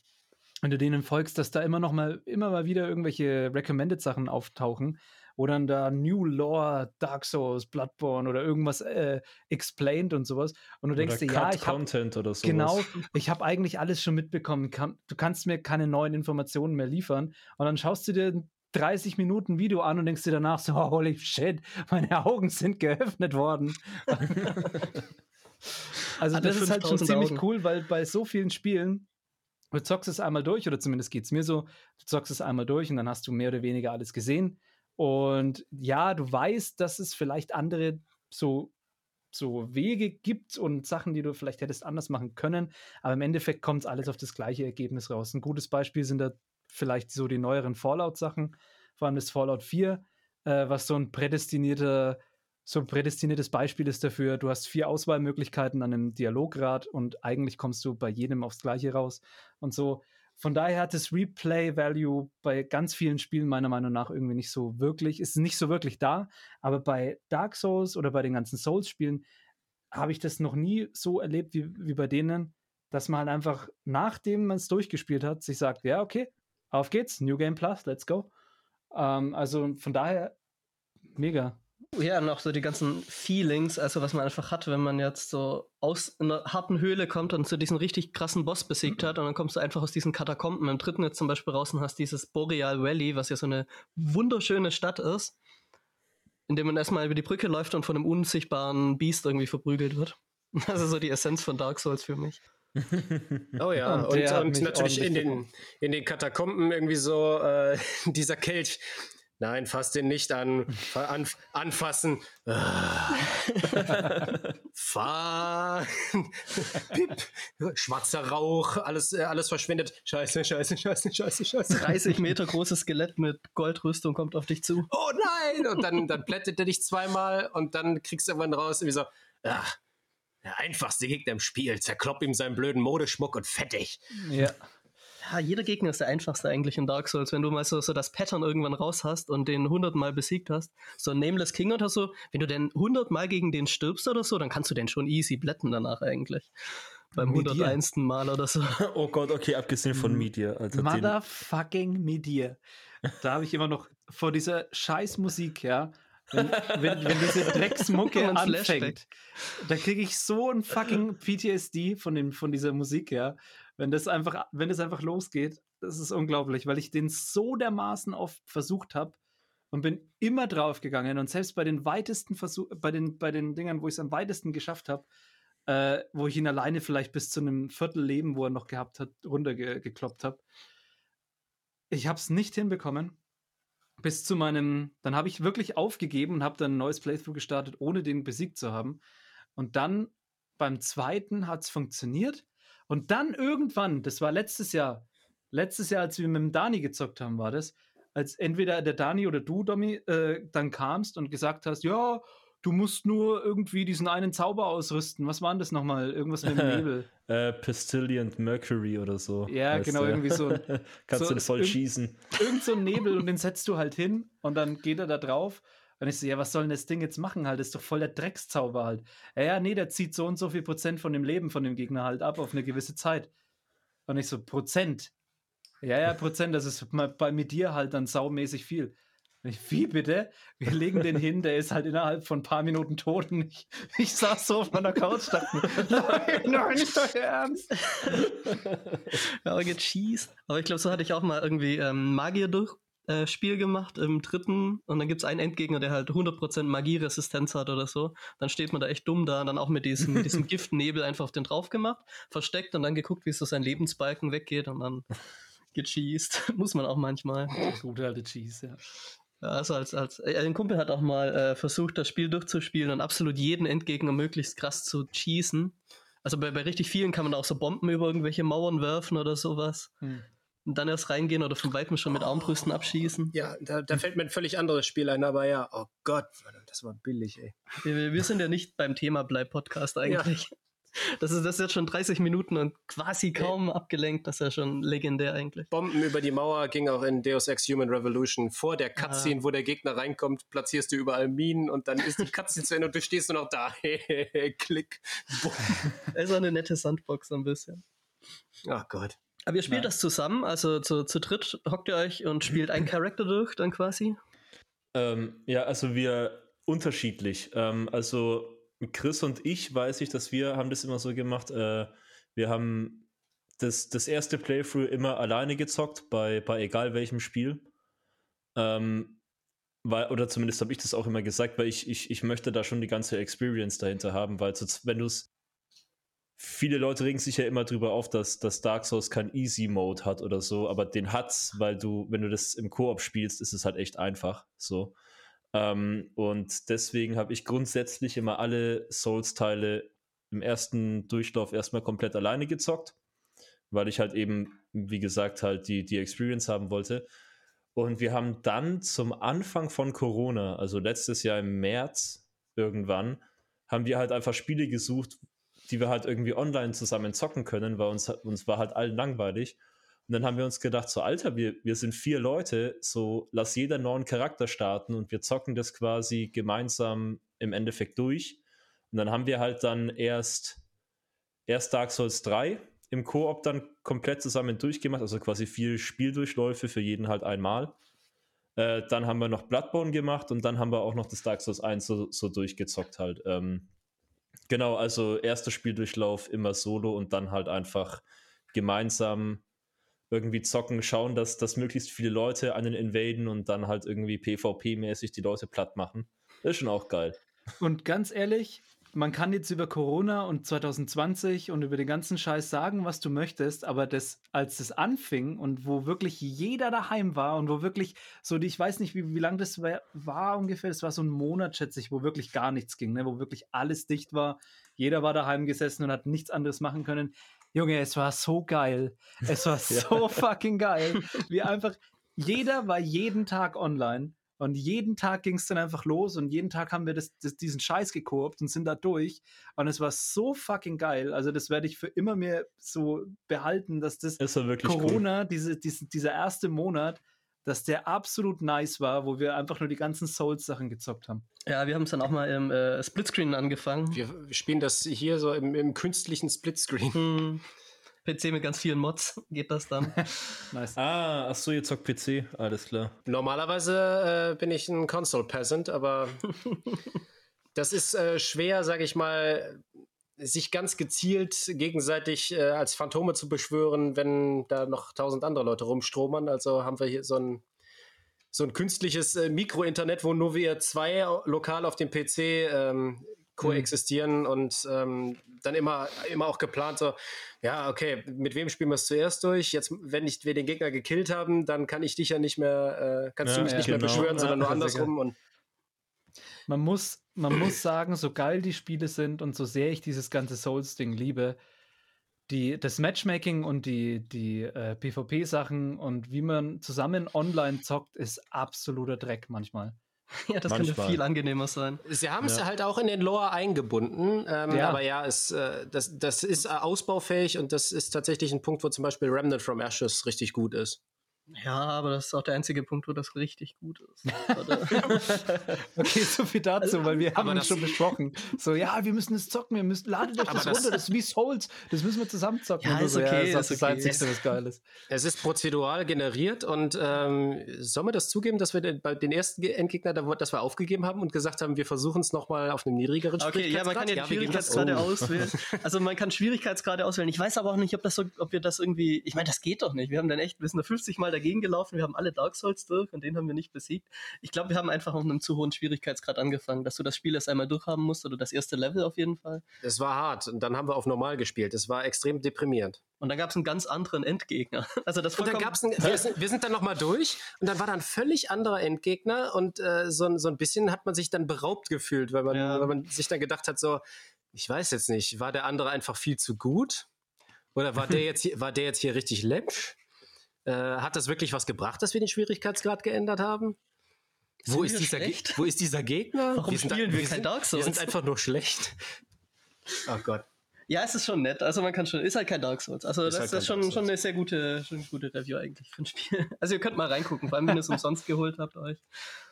wenn du denen folgst, dass da immer noch mal, immer mal wieder irgendwelche Recommended-Sachen auftauchen, wo dann da New Lore, Dark Souls, Bloodborne oder irgendwas äh, explained und sowas. Und du denkst dir, ja, ich habe oder genau, ich habe eigentlich alles schon mitbekommen. Kann, du kannst mir keine neuen Informationen mehr liefern. Und dann schaust du dir ein 30 Minuten Video an und denkst dir danach so, holy shit, meine Augen sind geöffnet worden. also Alle das ist halt schon 5000 ziemlich Augen. cool, weil bei so vielen Spielen, du zockst es einmal durch, oder zumindest geht es mir so, du zockst es einmal durch und dann hast du mehr oder weniger alles gesehen. Und ja, du weißt, dass es vielleicht andere so, so Wege gibt und Sachen, die du vielleicht hättest anders machen können, aber im Endeffekt kommt es alles auf das gleiche Ergebnis raus. Ein gutes Beispiel sind da vielleicht so die neueren Fallout-Sachen, vor allem das Fallout 4, äh, was so ein prädestinierter, so ein prädestiniertes Beispiel ist dafür. Du hast vier Auswahlmöglichkeiten an einem Dialograd und eigentlich kommst du bei jedem aufs Gleiche raus und so. Von daher hat das Replay-Value bei ganz vielen Spielen meiner Meinung nach irgendwie nicht so wirklich, ist nicht so wirklich da. Aber bei Dark Souls oder bei den ganzen Souls-Spielen habe ich das noch nie so erlebt wie, wie bei denen, dass man halt einfach, nachdem man es durchgespielt hat, sich sagt, ja, okay, auf geht's, New Game Plus, let's go. Ähm, also von daher mega. Ja, und auch so die ganzen Feelings, also was man einfach hat, wenn man jetzt so aus einer harten Höhle kommt und so diesen richtig krassen Boss besiegt hat und dann kommst du einfach aus diesen Katakomben im dritten jetzt zum Beispiel raus und hast dieses Boreal Valley, was ja so eine wunderschöne Stadt ist, in dem man erstmal über die Brücke läuft und von einem unsichtbaren Biest irgendwie verprügelt wird. Das ist so die Essenz von Dark Souls für mich. Oh ja, Und und, und, natürlich in den, in den Katakomben irgendwie so äh, dieser Kelch. Nein, fass den nicht an. Fa- an anfassen. Ah. Fahr. Pip. Schwarzer Rauch. Alles, äh, alles verschwindet. Scheiße, scheiße, scheiße, scheiße, scheiße. 30 Meter großes Skelett mit Goldrüstung kommt auf dich zu. Oh nein! Und dann, dann plättet er dich zweimal und dann kriegst du irgendwann raus, irgendwie so, ach, der einfachste Gegner im Spiel. Zerklopp ihm seinen blöden Modeschmuck und fettig. Ja. Ja, jeder Gegner ist der einfachste eigentlich in Dark Souls. Wenn du mal so, so das Pattern irgendwann raus hast und den 100 Mal besiegt hast, so ein Nameless King oder so, wenn du denn 100 Mal gegen den stirbst oder so, dann kannst du den schon easy blätten danach eigentlich. Beim. 101. Mal oder so. Oh Gott, okay, abgesehen von Mhm. Media. Alter, den, Motherfucking Media. Da habe ich immer noch vor dieser Scheißmusik, ja. Wenn, wenn, wenn diese Drecksmucke anfängt, da kriege ich so ein fucking PTSD von, dem, von dieser Musik, ja. Wenn das einfach, wenn das einfach losgeht, das ist unglaublich, weil ich den so dermaßen oft versucht habe und bin immer drauf gegangen und selbst bei den weitesten Versuch, bei den, bei den Dingern, wo ich es am weitesten geschafft habe, äh, wo ich ihn alleine vielleicht bis zu einem Viertel Leben, wo er noch gehabt hat, runtergekloppt habe. Ich habe es nicht hinbekommen. Bis zu meinem, dann habe ich wirklich aufgegeben und habe dann ein neues Playthrough gestartet, ohne den besiegt zu haben. Und dann beim zweiten hat es funktioniert. Und dann irgendwann, das war letztes Jahr, letztes Jahr, als wir mit dem Dani gezockt haben, war das, als entweder der Dani oder du, Domi, äh, dann kamst und gesagt hast, ja, du musst nur irgendwie diesen einen Zauber ausrüsten. Was war denn das nochmal? Irgendwas mit dem Nebel. äh, Pestilient Mercury oder so. Ja, genau, der. irgendwie so. Kannst so- du voll schießen. Irgend so ein Nebel und den setzt du halt hin und dann geht er da drauf. Und ich so, ja, was soll denn das Ding jetzt machen halt? Das ist doch voll der Dreckszauber halt. Ja, ja, nee, der zieht so und so viel Prozent von dem Leben von dem Gegner halt ab auf eine gewisse Zeit. Und ich so, Prozent? Ja, ja, Prozent, das ist bei mit dir halt dann saumäßig viel. Ich, wie bitte? Wir legen den hin, der ist halt innerhalb von ein paar Minuten tot. Und ich, ich saß so auf meiner Couch, dachte nein, nein, nicht euer Ernst. Ja, gecheased. Aber ich glaube, so hatte ich auch mal irgendwie ähm, Magier durch. Äh, Spiel gemacht im dritten und dann gibt es einen Endgegner, der halt 100% Magieresistenz hat oder so. Dann steht man da echt dumm da, dann auch mit diesem, mit diesem Giftnebel einfach auf den drauf gemacht, versteckt und dann geguckt, wie so sein Lebensbalken weggeht und dann gecheased. Muss man auch manchmal. Gute alte Cheese, ja. Ja, also als, als äh, ein Kumpel hat auch mal äh, versucht, das Spiel durchzuspielen und absolut jeden Endgegner möglichst krass zu cheesen. Also bei, bei richtig vielen kann man auch so Bomben über irgendwelche Mauern werfen oder sowas. Hm. Und dann erst reingehen oder von weitem schon mit Armbrüsten abschießen. Ja, da, da fällt mir ein völlig anderes Spiel ein, aber ja, oh Gott, das war billig, ey. Wir, wir sind ja nicht beim Thema Bleib-Podcast eigentlich. Das, ist, das ist jetzt schon 30 Minuten und quasi kaum abgelenkt. Das ist ja schon legendär eigentlich. Bomben über die Mauer ging auch in Deus Ex Human Revolution. Vor der Cutscene, wo der Gegner reinkommt, platzierst du überall Minen und dann ist die Cutscene zu Ende und du stehst nur noch da. Klick. Boom. ist auch eine nette Sandbox so ein bisschen. Oh Gott. Aber ihr spielt Nice. das zusammen, also zu, zu dritt hockt ihr euch und spielt einen Charakter durch dann quasi? Ähm, ja, also wir unterschiedlich. Ähm, also Chris und ich weiß ich, dass wir haben das immer so gemacht. Äh, wir haben das, das erste Playthrough immer alleine gezockt, bei, bei egal welchem Spiel. Ähm, weil, oder zumindest habe ich das auch immer gesagt, weil ich, ich, ich möchte da schon die ganze Experience dahinter haben, weil wenn du es viele Leute regen sich ja immer drüber auf, dass, dass Dark Souls kein Easy Mode hat oder so, aber den hat's, weil du, wenn du das im Koop spielst, ist es halt echt einfach. So. Ähm, und deswegen habe ich grundsätzlich immer alle Souls-Teile im ersten Durchlauf erstmal komplett alleine gezockt, weil ich halt eben, wie gesagt, halt die, die Experience haben wollte. Und wir haben dann zum Anfang von Corona, also letztes Jahr im März irgendwann, haben wir halt einfach Spiele gesucht, die wir halt irgendwie online zusammen zocken können, weil uns, uns war halt allen langweilig. Und dann haben wir uns gedacht, so Alter, wir, wir sind vier Leute, so lass jeder neuen Charakter starten und wir zocken das quasi gemeinsam im Endeffekt durch. Und dann haben wir halt dann erst, erst Dark Souls 3 im Koop dann komplett zusammen durchgemacht, also quasi vier Spieldurchläufe für jeden halt einmal. Äh, dann haben wir noch Bloodborne gemacht und dann haben wir auch noch das Dark Souls 1 so, so durchgezockt halt. Ähm, genau, also erster Spieldurchlauf immer solo und dann halt einfach gemeinsam irgendwie zocken, schauen, dass, dass möglichst viele Leute einen invaden und dann halt irgendwie PvP-mäßig die Leute platt machen. Das ist schon auch geil. Und ganz ehrlich, man kann jetzt über Corona und 2020 und über den ganzen Scheiß sagen, was du möchtest, aber das, als das anfing und wo wirklich jeder daheim war und wo wirklich so, ich weiß nicht, wie, wie lange das war, war ungefähr, das war so ein Monat, schätze ich, wo wirklich gar nichts ging, ne? wo wirklich alles dicht war. Jeder war daheim gesessen und hat nichts anderes machen können. Junge, es war so geil. Es war so fucking geil. Wie einfach, jeder war jeden Tag online und jeden Tag ging es dann einfach los und jeden Tag haben wir das, das, diesen Scheiß gekorbt und sind da durch. Und es war so fucking geil. Also, das werde ich für immer mehr so behalten, dass das, das Corona, cool. diese, diese, dieser erste Monat, dass der absolut nice war, wo wir einfach nur die ganzen Souls-Sachen gezockt haben. Ja, wir haben es dann auch mal im äh, Splitscreen angefangen. Wir spielen das hier so im, im künstlichen Splitscreen. Hm. PC mit ganz vielen Mods geht das dann. nice. Ah, ach so, ihr zockt PC, alles klar. Normalerweise äh, bin ich ein Console-Peasant, aber das ist äh, schwer, sag ich mal, sich ganz gezielt gegenseitig äh, als Phantome zu beschwören, wenn da noch tausend andere Leute rumstromern. Also haben wir hier so ein so ein künstliches äh, Mikro-Internet, wo nur wir zwei lokal auf dem PC ähm, koexistieren mhm. und ähm, dann immer, immer auch geplant so, ja, okay, mit wem spielen wir es zuerst durch? Jetzt, wenn ich, wir den Gegner gekillt haben, dann kann ich dich ja nicht mehr, äh, kannst ja, du mich ja, nicht genau. mehr beschwören, sondern nur andersrum und man muss, man muss sagen, so geil die Spiele sind und so sehr ich dieses ganze Souls-Ding liebe, die, das Matchmaking und die, die äh, PvP-Sachen und wie man zusammen online zockt, ist absoluter Dreck manchmal. Ja, das Manchmal. könnte viel angenehmer sein. Sie haben es ja. halt auch in den Lore eingebunden, ähm, ja. aber ja, es, äh, das, das ist äh, ausbaufähig und das ist tatsächlich ein Punkt, wo zum Beispiel Remnant from Ashes richtig gut ist. Ja, aber das ist auch der einzige Punkt, wo das richtig gut ist. okay, so viel dazu, also, weil wir haben das schon besprochen. So, ja, wir müssen es zocken, wir müssen, ladet euch das, das runter, das ist wie Souls, das müssen wir zusammen zocken. Ja, ist okay, ja, das ist das okay. Einzige, was geil ist. Es ist prozedural generiert und ähm, sollen wir das zugeben, dass wir den, bei den ersten Endgegner, dass wir aufgegeben haben und gesagt haben, wir versuchen es nochmal auf einem niedrigeren Okay, ja, man kann ja ja, Schwierigkeitsgrade oh. auswählen. Also man kann Schwierigkeitsgrade auswählen. Ich weiß aber auch nicht, ob das so, ob wir das irgendwie, ich meine, das geht doch nicht. Wir haben dann echt, wir sind da 50 Mal dagegen gelaufen. Wir haben alle Dark Souls durch und den haben wir nicht besiegt. Ich glaube, wir haben einfach auf einem zu hohen Schwierigkeitsgrad angefangen, dass du das Spiel erst einmal durchhaben musst oder das erste Level auf jeden Fall. Es war hart und dann haben wir auf normal gespielt. Es war extrem deprimierend. Und dann gab es einen ganz anderen Endgegner. Also das und dann gab's einen, wir, sind, wir sind dann nochmal durch und dann war da ein völlig anderer Endgegner und äh, so, so ein bisschen hat man sich dann beraubt gefühlt, weil man, ja. weil man sich dann gedacht hat, so, ich weiß jetzt nicht, war der andere einfach viel zu gut? Oder war der jetzt hier, war der jetzt hier richtig läppsch? Äh, hat das wirklich was gebracht, dass wir den Schwierigkeitsgrad geändert haben? Wo ist, dieser wo ist, dieser Gegner? Warum wir sind, spielen wir, wir kein Dark Souls? Wir sind einfach nur schlecht. Oh Gott. Ja, es ist schon nett. Also man kann schon, ist halt kein Dark Souls. Also ist das, halt ist schon, schon eine sehr gute, schon eine gute Review eigentlich für ein Spiel. Also ihr könnt mal reingucken, vor allem wenn ihr es umsonst geholt habt euch.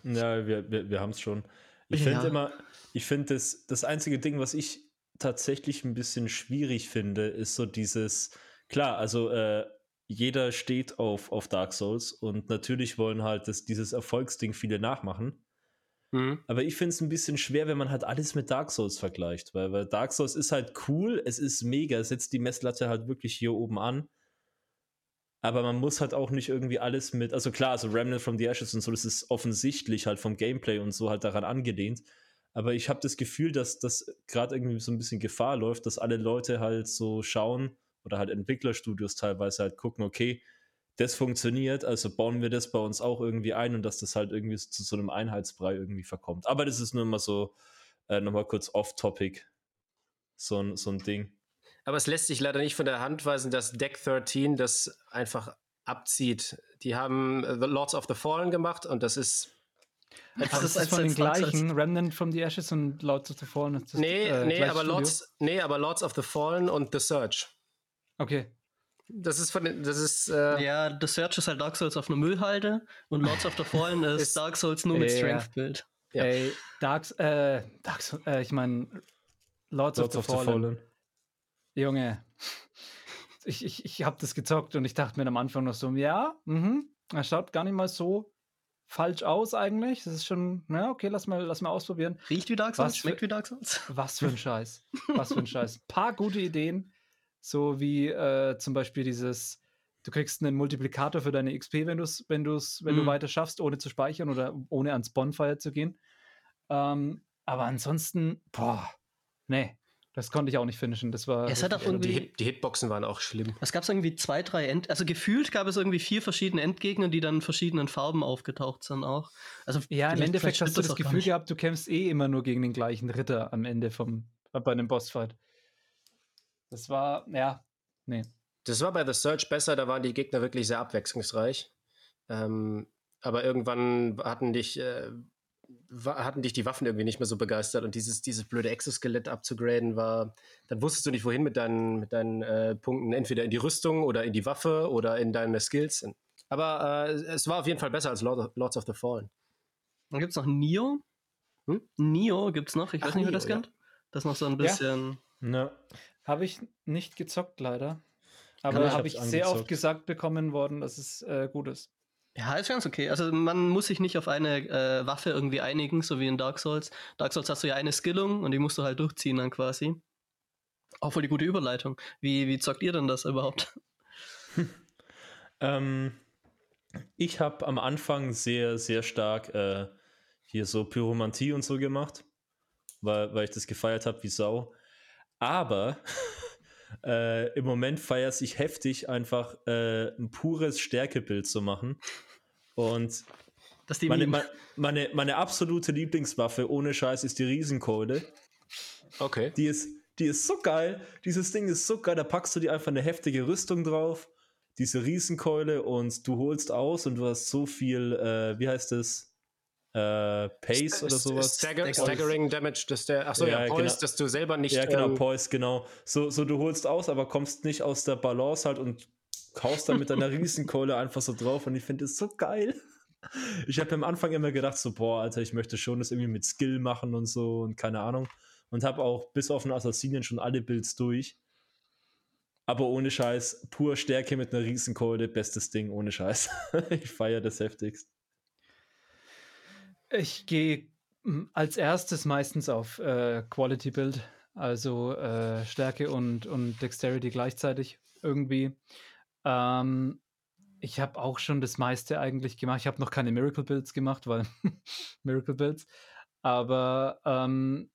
Ja, wir, wir, wir haben es schon. Ich ja. finde immer, ich finde das, das einzige Ding, was ich tatsächlich ein bisschen schwierig finde, ist so dieses, klar, also äh, jeder steht auf, auf Dark Souls und natürlich wollen halt das, dieses Erfolgsding viele nachmachen. Mhm. Aber ich finde es ein bisschen schwer, wenn man halt alles mit Dark Souls vergleicht, weil, weil Dark Souls ist halt cool, es ist mega, es setzt die Messlatte halt wirklich hier oben an. Aber man muss halt auch nicht irgendwie alles mit, also klar, also Remnant from the Ashes und so, das ist offensichtlich halt vom Gameplay und so halt daran angelehnt. Aber ich habe das Gefühl, dass das gerade irgendwie so ein bisschen Gefahr läuft, dass alle Leute halt so schauen oder halt Entwicklerstudios teilweise halt gucken, okay, das funktioniert, also bauen wir das bei uns auch irgendwie ein und dass das halt irgendwie zu so einem Einheitsbrei irgendwie verkommt. Aber das ist nur mal so, äh, nochmal kurz off-topic, so ein, so ein Ding. Aber es lässt sich leider nicht von der Hand weisen, dass Deck 13 das einfach abzieht. Die haben The Lords of the Fallen gemacht und das ist Einfach das ist als, von den gleichen, Remnant from the Ashes und Lords of the Fallen. Das, nee, äh, nee, aber Lords, nee, aber Lords of the Fallen und The Search. Okay. Das ist von den, das ist. Äh ja, The Search ist halt Dark Souls auf einer Müllhalde und Lords of the Fallen ist, ist Dark Souls nur mit äh, Strength Build. Ja. Ey, Dark, äh, Dark äh, ich meine, Lords, Lords, of, the, of Fallen. the Fallen. Junge, ich, ich, ich habe das gezockt und ich dachte mir am Anfang noch so, ja, mhm, er schaut gar nicht mal so falsch aus eigentlich. Das ist schon, ja, okay, lass mal, lass mal ausprobieren. Riecht wie Dark Souls, was schmeckt für, wie Dark Souls. Was für ein Scheiß. Was für ein Scheiß. Paar gute Ideen, so wie äh, zum Beispiel dieses, du kriegst einen Multiplikator für deine XP, wenn, du's, wenn, du's, wenn mm. du mhm. weiter schaffst, ohne zu speichern oder ohne ans Bonfire zu gehen. Ähm, aber ansonsten, boah, nee. Das konnte ich auch nicht finishen. Das war. Es hat auch irgendwie, die, Hit, die, Hitboxen waren auch schlimm. Es gab irgendwie zwei, drei End. Also gefühlt gab es irgendwie vier verschiedene Endgegner, die dann in verschiedenen Farben aufgetaucht sind auch. Also ja, im Endeffekt hast du das Gefühl gehabt, du kämpfst eh immer nur gegen den gleichen Ritter am Ende vom bei einem Bossfight. Das war, ja, nee. Das war bei The Search besser, da waren die Gegner wirklich sehr abwechslungsreich. Ähm, aber irgendwann hatten dich, äh, hatten dich die Waffen irgendwie nicht mehr so begeistert und dieses, dieses blöde Exoskelett abzugraden war, dann wusstest du nicht, wohin mit deinen, mit deinen äh, Punkten, entweder in die Rüstung oder in die Waffe oder in deine Skills. Aber äh, es war auf jeden Fall besser als Lord, Lords of the Fallen. Dann gibt es noch Nio. Hm? Nio gibt es noch, ich Ach, weiß nicht, wer das kennt. Das ist noch so ein bisschen. Ja. Habe ich nicht gezockt, leider. Aber habe ich, hab ich sehr oft gesagt bekommen worden, dass es äh, gut ist. Ja, ist ganz okay. Also man muss sich nicht auf eine äh, Waffe irgendwie einigen, so wie in Dark Souls. Dark Souls hast du ja eine Skillung und die musst du halt durchziehen dann quasi. Auch voll die gute Überleitung. Wie, wie zockt ihr denn das überhaupt? ähm, ich habe am Anfang sehr, sehr stark äh, hier so Pyromantie und so gemacht, weil, weil ich das gefeiert habe wie Sau. Aber äh, im Moment feiert sich heftig, einfach äh, ein pures Stärkebild zu machen. Und meine, meine, meine, meine, absolute Lieblingswaffe ohne Scheiß ist die Riesenkeule. Okay. Die ist, die ist so geil. Dieses Ding ist so geil. Da packst du dir einfach eine heftige Rüstung drauf, diese Riesenkeule und du holst aus und du hast so viel, äh, wie heißt das? Äh, Pace St oder sowas. Stagger Staggering Damage, dass der, achso, ja, ja Poise, genau. dass du selber nicht. Ja, genau, ähm, Poise, genau. So, so, du holst aus, aber kommst nicht aus der Balance halt und kaust dann mit deiner Riesenkeule einfach so drauf und ich finde es so geil. Ich habe am Anfang immer gedacht, so, boah, Alter, ich möchte schon das irgendwie mit Skill machen und so und keine Ahnung. Und habe auch bis auf den Assassinen schon alle Builds durch. Aber ohne Scheiß, pur Stärke mit einer Riesenkeule, bestes Ding, ohne Scheiß. ich feiere das heftigst. Ich gehe hm, als erstes meistens auf äh, Quality Build, also äh, Stärke und, und Dexterity gleichzeitig irgendwie. Ähm, ich habe auch schon das meiste eigentlich gemacht. Ich habe noch keine Miracle Builds gemacht, weil Miracle Builds. Aber ähm,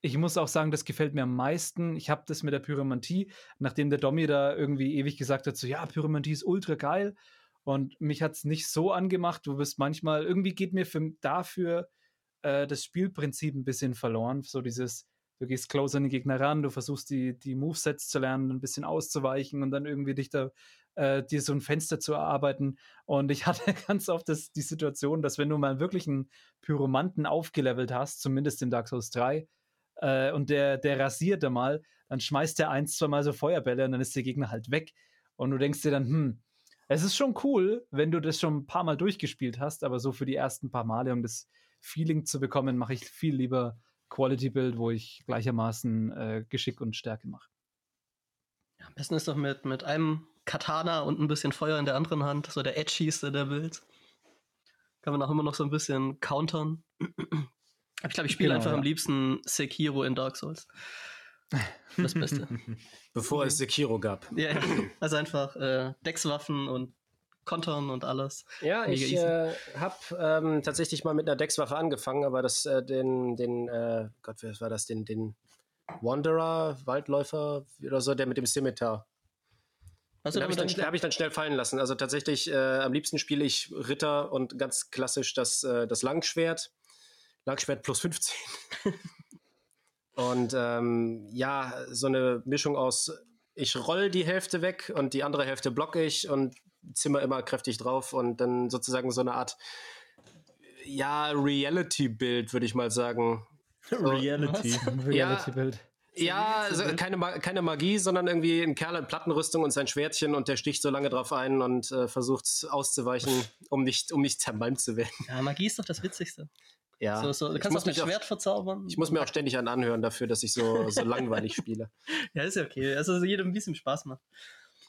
ich muss auch sagen, das gefällt mir am meisten. Ich habe das mit der Pyromantie, nachdem der Domi da irgendwie ewig gesagt hat, so ja, Pyromantie ist ultra geil. Und mich hat es nicht so angemacht. Du bist manchmal, irgendwie geht mir für, dafür äh, das Spielprinzip ein bisschen verloren. So dieses, du gehst close an den Gegner ran, du versuchst die, die Movesets zu lernen, ein bisschen auszuweichen und dann irgendwie dich da, äh, dir so ein Fenster zu erarbeiten. Und ich hatte ganz oft das, die Situation, dass wenn du mal wirklich einen Pyromanten aufgelevelt hast, zumindest im Dark Souls 3, äh, und der, der rasiert da mal, dann schmeißt der eins, zwei Mal so Feuerbälle und dann ist der Gegner halt weg. Und du denkst dir dann, hm, es ist schon cool, wenn du das schon ein paar Mal durchgespielt hast, aber so für die ersten paar Male, um das Feeling zu bekommen, mache ich viel lieber Quality Build, wo ich gleichermaßen äh, Geschick und Stärke mache. Ja, am besten ist doch mit, mit einem Katana und ein bisschen Feuer in der anderen Hand, so der edgyste der Bild. Kann man auch immer noch so ein bisschen countern. Ich glaube, ich spiele Genau, einfach ja. am liebsten Sekiro in Dark Souls. Das Beste. Bevor es Sekiro gab. ja. Also einfach äh, Deckswaffen und Kontern und alles. Ja, Mega ich easy. äh, habe ähm, tatsächlich mal mit einer Deckswaffe angefangen, aber das äh, den, den äh, Gott, was war das, den, den Wanderer, Waldläufer oder so, der mit dem Scimitar. Also Den habe ich, dann damit schnell- hab ich dann schnell fallen lassen. Also tatsächlich, äh, am liebsten spiele ich Ritter und ganz klassisch das, äh, das Langschwert. Langschwert plus 15. und ähm, ja, so eine Mischung aus, ich roll die Hälfte weg und die andere Hälfte blocke ich und zimmer immer kräftig drauf und dann sozusagen so eine Art, ja, Reality-Bild, würde ich mal sagen. Reality. Reality-Bild. Ja, also keine, keine Magie, sondern irgendwie ein Kerl in Plattenrüstung und sein Schwertchen und der sticht so lange drauf ein und äh, versucht auszuweichen, um nicht, um nicht zermalmt zu werden. Ja, Magie ist doch das Witzigste. Ja. So, so, du ich, kannst muss auch das mich auch, Schwert verzaubern. ich muss mir auch ständig einen anhören dafür, dass ich so, so langweilig spiele. Ja, ist ja okay. Also so jedem ein bisschen Spaß macht.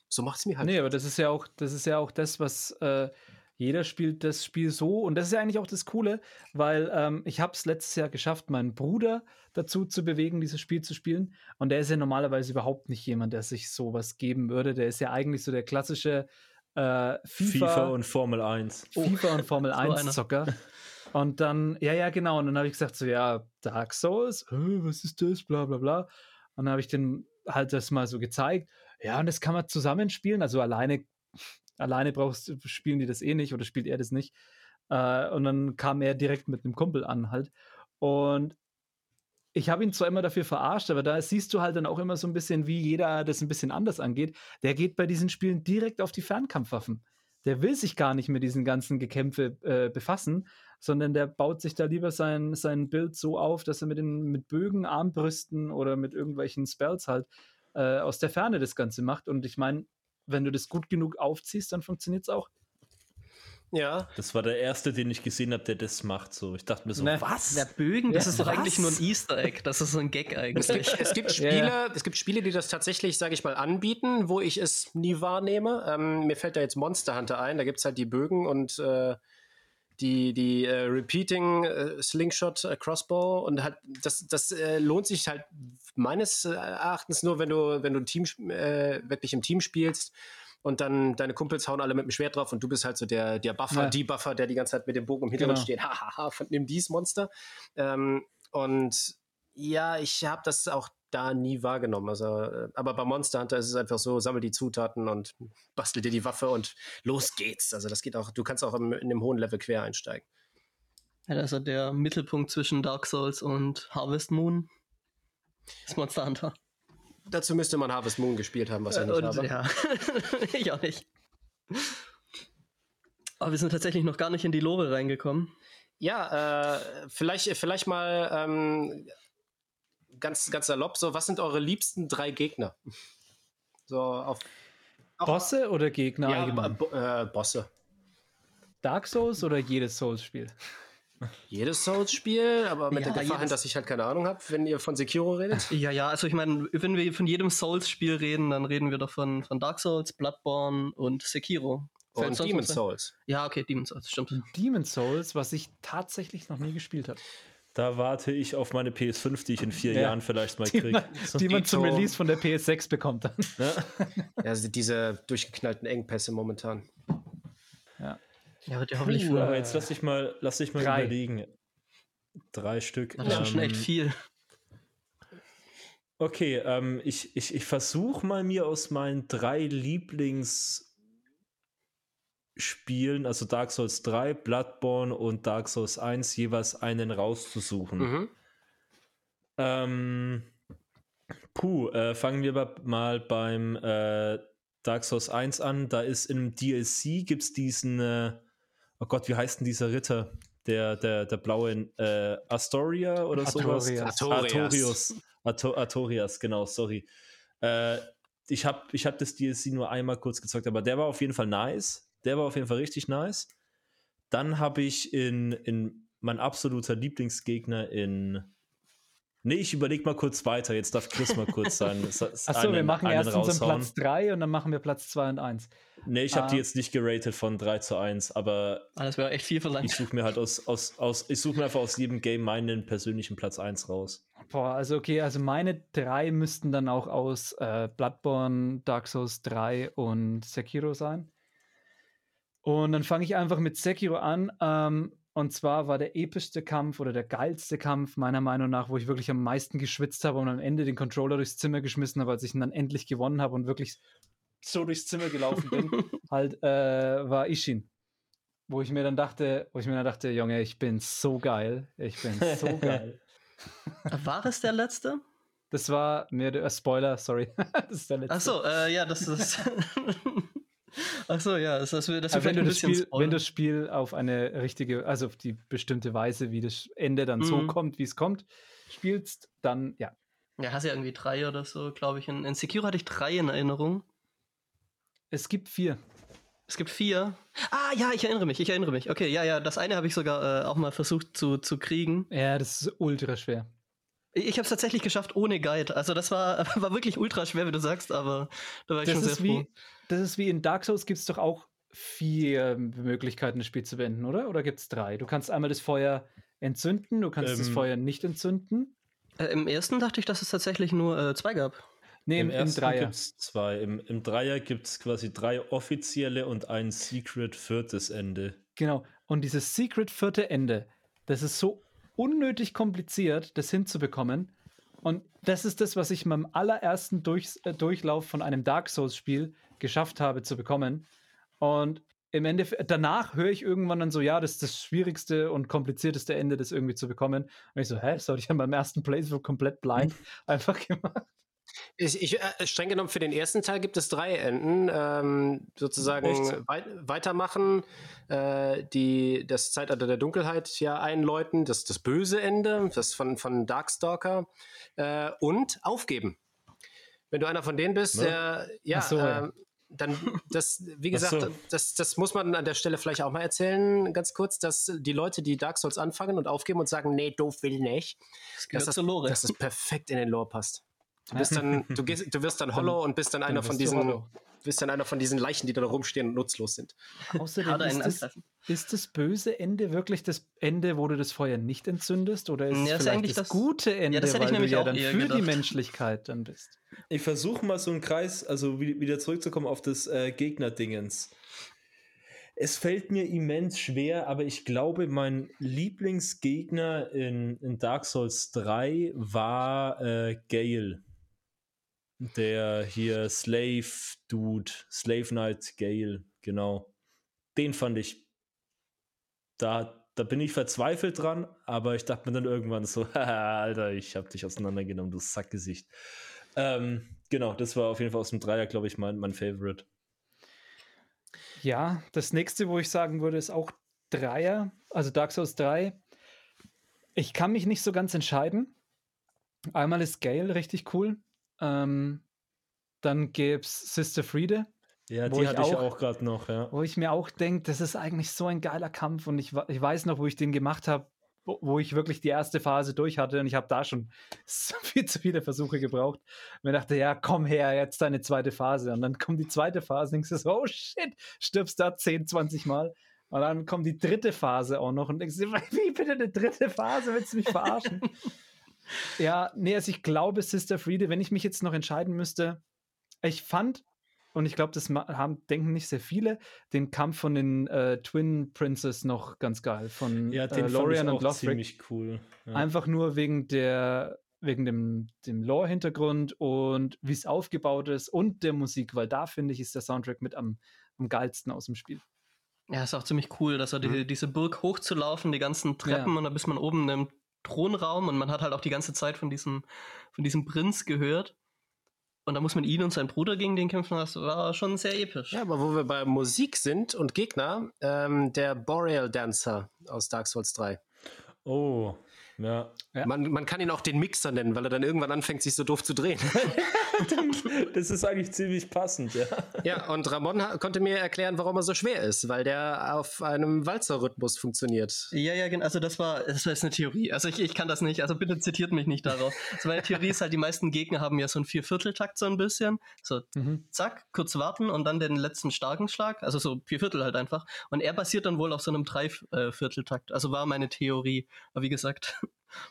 So macht es mir halt. Nee, aber das ist ja auch, das ist ja auch das, was äh, jeder spielt das Spiel so. Und das ist ja eigentlich auch das Coole, weil ähm, ich habe es letztes Jahr geschafft, meinen Bruder dazu zu bewegen, dieses Spiel zu spielen. Und der ist ja normalerweise überhaupt nicht jemand, der sich sowas geben würde. Der ist ja eigentlich so der klassische äh, FIFA, FIFA und Formel 1. FIFA und Formel So 1 einer. Zocker. Und dann, ja, ja, genau. Und dann habe ich gesagt, so, ja, Dark Souls, was ist das, bla, bla, bla. Und dann habe ich den halt das mal so gezeigt. Ja, und das kann man zusammenspielen. Also alleine, alleine brauchst spielen die das eh nicht oder spielt er das nicht. Äh, und dann kam er direkt mit einem Kumpel an halt. Und ich habe ihn zwar immer dafür verarscht, aber da siehst du halt dann auch immer so ein bisschen, wie jeder das ein bisschen anders angeht. Der geht bei diesen Spielen direkt auf die Fernkampfwaffen. Der will sich gar nicht mit diesen ganzen Gekämpfe äh, befassen, sondern der baut sich da lieber sein, sein Bild so auf, dass er mit, den, mit Bögen, Armbrüsten oder mit irgendwelchen Spells halt äh, aus der Ferne das Ganze macht. Und ich meine, wenn du das gut genug aufziehst, dann funktioniert es auch. Ja. Das war der erste, den ich gesehen habe, der das macht. So, ich dachte mir so, Ne. was? Der Bögen, das Ja, ist doch was? eigentlich nur ein Easter Egg. Das ist so ein Gag Es eigentlich. gibt, es, gibt Spiele, ja. es gibt Spiele, die das tatsächlich, sage ich mal, anbieten, wo ich es nie wahrnehme. Ähm, mir fällt da jetzt Monster Hunter ein. Da gibt es halt die Bögen und äh, die, die äh, Repeating äh, Slingshot äh, Crossbow und halt das, das äh, lohnt sich halt meines Erachtens nur, wenn du, wenn du ein Team äh, wirklich im Team spielst und dann deine Kumpels hauen alle mit dem Schwert drauf und du bist halt so der, der Buffer, Ja. die Buffer, der die ganze Zeit mit dem Bogen im Hintergrund Genau. steht. Hahaha, nimm dies Monster. Ähm, und ja, ich habe das auch da nie wahrgenommen. Also, äh, aber bei Monster Hunter ist es einfach so, sammel die Zutaten und bastel dir die Waffe und los geht's. Also das geht auch, du kannst auch im, in dem hohen Level quer einsteigen. Ja, also der Mittelpunkt zwischen Dark Souls und Harvest Moon ist Monster Hunter. Dazu müsste man Harvest Moon gespielt haben, was ich Äh, nicht und, habe. ja, ich auch nicht. Aber wir sind tatsächlich noch gar nicht in die Lore reingekommen. Ja, äh, vielleicht, vielleicht mal ähm, ganz, ganz salopp, so, was sind eure liebsten drei Gegner? So auf auch- Bosse oder Gegner ja, allgemein? Äh, Bosse. Dark Souls oder jedes Souls-Spiel? Jedes Souls-Spiel, aber mit Ja, der Gefahr, jedes- dass ich halt keine Ahnung habe, wenn ihr von Sekiro redet. Ja, ja, also ich meine, wenn wir von jedem Souls-Spiel reden, dann reden wir doch von, von Dark Souls, Bloodborne und Sekiro. Fällt Und ein? Souls. Ja, okay, Demon's Souls, stimmt. Demon's Souls, was ich tatsächlich noch nie gespielt habe. Da warte ich auf meine PS5, die ich in vier Ja. Jahren vielleicht mal Die kriege. man, die man zum. Release von der PS6 bekommt dann. Ja, also diese durchgeknallten Engpässe momentan. Ja, wird ja hoffentlich Uh, aber jetzt lass dich mal, lass dich mal Drei. überlegen. Drei Stück. Das ist schon Ähm, echt viel. Okay, ähm, ich, ich, ich versuche mal mir aus meinen drei Lieblingsspielen, also Dark Souls 3, Bloodborne und Dark Souls 1, jeweils einen rauszusuchen. Mhm. Ähm, puh, äh, fangen wir mal beim äh, Dark Souls 1 an. Da ist im DLC gibt es diesen, äh, oh Gott, wie heißt denn dieser Ritter? Der, der, der blaue äh, Astoria oder sowas? Artorias. Artorias. Artorias, genau, sorry. Äh, ich habe ich hab das DLC nur einmal kurz gezockt, aber der war auf jeden Fall nice. Der war auf jeden Fall richtig nice. Dann habe ich in, in mein absoluter Lieblingsgegner in. Nee, ich überlege mal kurz weiter. Jetzt darf Chris mal kurz sein. Achso, wir machen erst unseren Platz 3 und dann machen wir Platz 2 und 1. Nee, ich habe die Ah. jetzt nicht geratet von 3 zu 1, aber Ah, das wäre echt viel verlangt. ich suche mir halt aus, aus, aus ich suche mir einfach aus jedem Game meinen persönlichen Platz 1 raus. Boah, also okay, also meine drei müssten dann auch aus äh, Bloodborne, Dark Souls 3 und Sekiro sein. Und dann fange ich einfach mit Sekiro an. Ähm, und zwar war der epischste Kampf oder der geilste Kampf meiner Meinung nach, wo ich wirklich am meisten geschwitzt habe und am Ende den Controller durchs Zimmer geschmissen habe, als ich ihn dann endlich gewonnen habe und wirklich so durchs Zimmer gelaufen bin, halt äh, war Ishin. Wo ich mir dann dachte, wo ich mir dann dachte, Junge, ich bin so geil. Ich bin so geil. War es der letzte? Das war mir der äh, Spoiler, sorry. das ist der letzte. Ach so, äh, ja, das ist. Ach so, ja, das, das, das wenn du, ein das bisschen Spiel, wenn das Spiel auf eine richtige, also auf die bestimmte Weise, wie das Ende dann so Mhm. kommt, wie es kommt, spielst, dann ja. Ja, hast ja irgendwie drei oder so, glaube ich. In, in Sekiro hatte ich drei in Erinnerung. Es gibt vier. Es gibt vier. Ah, ja, ich erinnere mich, ich erinnere mich. Okay, ja, ja, das eine habe ich sogar äh, auch mal versucht zu, zu kriegen. Ja, das ist ultra schwer. Ich, ich habe es tatsächlich geschafft ohne Guide. Also das war, war wirklich ultra schwer, wie du sagst, aber da war ich Das schon sehr ist, froh. wie, das ist wie in Dark Souls gibt es doch auch vier Möglichkeiten, das Spiel zu beenden, oder? Oder gibt es drei? Du kannst einmal das Feuer entzünden, du kannst das Ähm, Feuer nicht entzünden. Äh, Im ersten dachte ich, dass es tatsächlich nur äh, zwei gab. Nee, im, Im ersten Dreier. gibt es zwei. Im, Im Dreier gibt es quasi drei offizielle und ein Secret viertes Ende. Genau. Und dieses Secret vierte Ende, das ist so unnötig kompliziert, das hinzubekommen. Und das ist das, was ich beim allerersten Durch, äh, Durchlauf von einem Dark Souls-Spiel geschafft habe zu bekommen. Und im Endeffekt, danach höre ich irgendwann dann so, ja, das ist das schwierigste und komplizierteste Ende, das irgendwie zu bekommen. Und ich so, hä, das habe ich ja beim ersten Playthrough komplett blind einfach gemacht. Ich, ich, äh, streng genommen, für den ersten Teil gibt es drei Enden. Ähm, sozusagen wei weitermachen, äh, die das Zeitalter der Dunkelheit ja einläuten, das, das böse Ende, das von, von Darkstalker äh, und aufgeben. Wenn du einer von denen bist, Ne? der, ja, so, ja. ähm, dann, das, wie gesagt, so. das, das muss man an der Stelle vielleicht auch mal erzählen, ganz kurz, dass die Leute, die Dark Souls anfangen und aufgeben und sagen, nee, doof will nicht, Das dass das, dass das perfekt in den Lore passt. Du, bist dann, du, gehst, du wirst dann hollow und bist dann einer Dann von bist du diesen, hollow. bist dann einer von diesen Leichen, die da rumstehen und nutzlos sind. Außerdem ist das, ist das böse Ende wirklich das Ende, wo du das Feuer nicht entzündest? Oder ist Ja, es ist vielleicht eigentlich das, das- gute Ende, das hätte ich weil nämlich du ja auch dann für die gedacht. Menschlichkeit dann bist? Ich versuche mal so einen Kreis, also wie- wieder zurückzukommen auf das äh, Gegner-Dingens. Es fällt mir immens schwer, aber ich glaube, mein Lieblingsgegner in, in Dark Souls 3 war äh, Gale. Der hier Slave Dude, Slave Knight Gale, genau. Den fand ich. Da, da bin ich verzweifelt dran, aber ich dachte mir dann irgendwann so, Alter, ich hab dich auseinandergenommen, du Sackgesicht. Ähm, genau, das war auf jeden Fall aus dem Dreier, glaube ich, mein, mein Favorite. Ja, das nächste, wo ich sagen würde, ist auch Dreier, also Dark Souls 3. Ich kann mich nicht so ganz entscheiden. Einmal ist Gale richtig cool. Ähm, dann gäbe es Sister Friede, Ja, die ich hatte ich auch- auch gerade noch, ja. wo ich mir auch denke, das ist eigentlich so ein geiler Kampf. Und ich, ich weiß noch, wo ich den gemacht habe, wo, wo ich wirklich die erste Phase durch hatte und ich habe da schon so viel zu viele Versuche gebraucht. Und mir dachte, ja, komm her, jetzt deine zweite Phase. Und dann kommt die zweite Phase und denkst du so, oh shit, stirbst da 10, 20 Mal. Und dann kommt die dritte Phase auch noch und denkst wie bitte eine dritte Phase? Willst du mich verarschen? ja, nee, also ich glaube, Sister Friede, wenn ich mich jetzt noch entscheiden müsste, ich fand, und ich glaube, das haben, denken nicht sehr viele, den Kampf von den äh, Twin Princes noch ganz geil. Von Ja, äh, den fand ich Lorian und auch Lothric. ziemlich cool. Ja. Einfach nur wegen der wegen dem, dem Lore-Hintergrund und wie es aufgebaut ist und der Musik, weil da finde ich, ist der Soundtrack mit am, am geilsten aus dem Spiel. Ja, ist auch ziemlich cool, dass er die, diese Burg hochzulaufen, die ganzen Treppen Ja. und dann bis man oben im Thronraum und man hat halt auch die ganze Zeit von diesem, von diesem Prinz gehört. Und da muss man ihn und seinen Bruder gegen den kämpfen, das war schon sehr episch. Ja, aber wo wir bei Musik sind und Gegner, ähm, der Boreal Dancer aus Dark Souls 3. Oh, Ja. Ja. Man, man kann ihn auch den Mixer nennen, weil er dann irgendwann anfängt, sich so doof zu drehen. das ist eigentlich ziemlich passend, ja. Ja, und Ramon konnte mir erklären, warum er so schwer ist, weil der auf einem Walzerrhythmus funktioniert. Ja, ja, genau. Also das war, das war jetzt eine Theorie. Also ich, ich kann das nicht, also bitte zitiert mich nicht darauf. Also meine Theorie ist halt, die meisten Gegner haben ja so einen Viervierteltakt so ein bisschen. So, mhm. zack, kurz warten und dann den letzten starken Schlag. Also so Vierviertel halt einfach. Und er basiert dann wohl auf so einem Dreivierteltakt. Also war meine Theorie. Aber wie gesagt,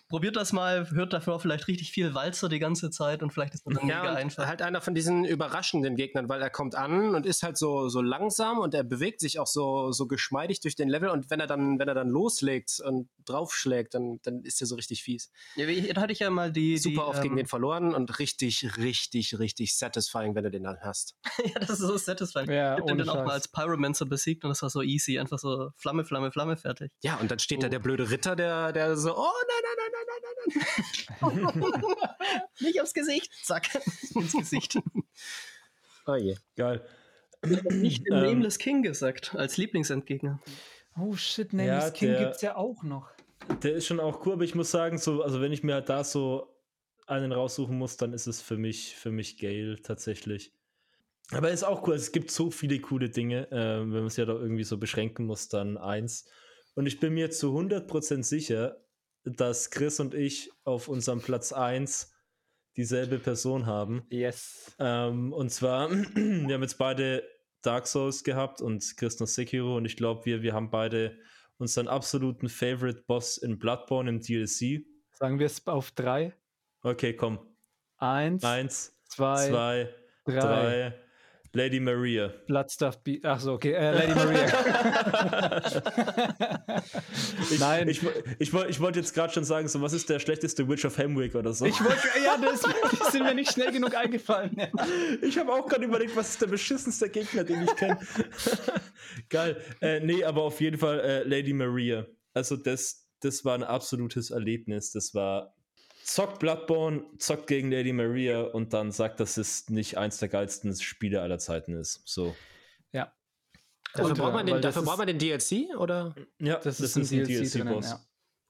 probiert das mal, hört dafür vielleicht richtig viel Walzer die ganze Zeit und vielleicht ist das dann ja, mega einfach. halt einer von diesen überraschenden Gegnern, weil er kommt an und ist halt so, so langsam und er bewegt sich auch so, so geschmeidig durch den Level und wenn er dann, wenn er dann loslegt und draufschlägt, dann, dann ist er so richtig fies. Ja, da hatte ich ja mal die. Super die, oft ähm, gegen den verloren und richtig, richtig, richtig satisfying, wenn du den dann hast. ja, das ist so satisfying. Ja, ich hab den dann auch mal als Pyromancer besiegt und das war so easy, einfach so Flamme, Flamme, Flamme, fertig. Ja, und dann steht oh. da der blöde Ritter, der, der so, oh nein, nein, nein, nein, nein, nein, nein. Nicht aufs Gesicht. Zack. Ins Gesicht. Oh je. Geil. Nicht den ähm, Nameless King gesagt, als Lieblingsendgegner. Oh shit, Nameless ja, King der, gibt's ja auch noch. Der ist schon auch cool, aber ich muss sagen, so, also wenn ich mir halt da so einen raussuchen muss, dann ist es für mich, für mich Gale tatsächlich. Aber ist auch cool, es gibt so viele coole Dinge, äh, wenn man es ja da irgendwie so beschränken muss, dann eins. Und ich bin mir zu 100% sicher, dass Chris und ich auf unserem Platz 1 dieselbe Person haben. Yes. Ähm, und zwar, wir haben jetzt beide Dark Souls gehabt und Chris noch Sekiro und ich glaube, wir, wir haben beide unseren absoluten Favorite Boss in Bloodborne im DLC. Sagen wir es auf drei. Okay, komm. Eins, Eins zwei, zwei drei. drei. Lady Maria. Bloodstuff Be Ach so, okay. Äh, Lady Maria. ich, Nein. Ich, ich, ich wollte jetzt gerade schon sagen, so, was ist der schlechteste Witch of Hamwick oder so? Ich wollte, ja, das, das sind mir nicht schnell genug eingefallen. ich habe auch gerade überlegt, was ist der beschissenste Gegner, den ich kenne. Geil. Äh, nee, aber auf jeden Fall äh, Lady Maria. Also das, das war ein absolutes Erlebnis. Das war zockt Bloodborne, zockt gegen Lady Maria und dann sagt, dass es nicht eins der geilsten Spiele aller Zeiten ist. So. Ja. Dafür, braucht man, den, dafür braucht man den DLC, oder? Ja, das, das ist ein, ein DLC-Boss. ja.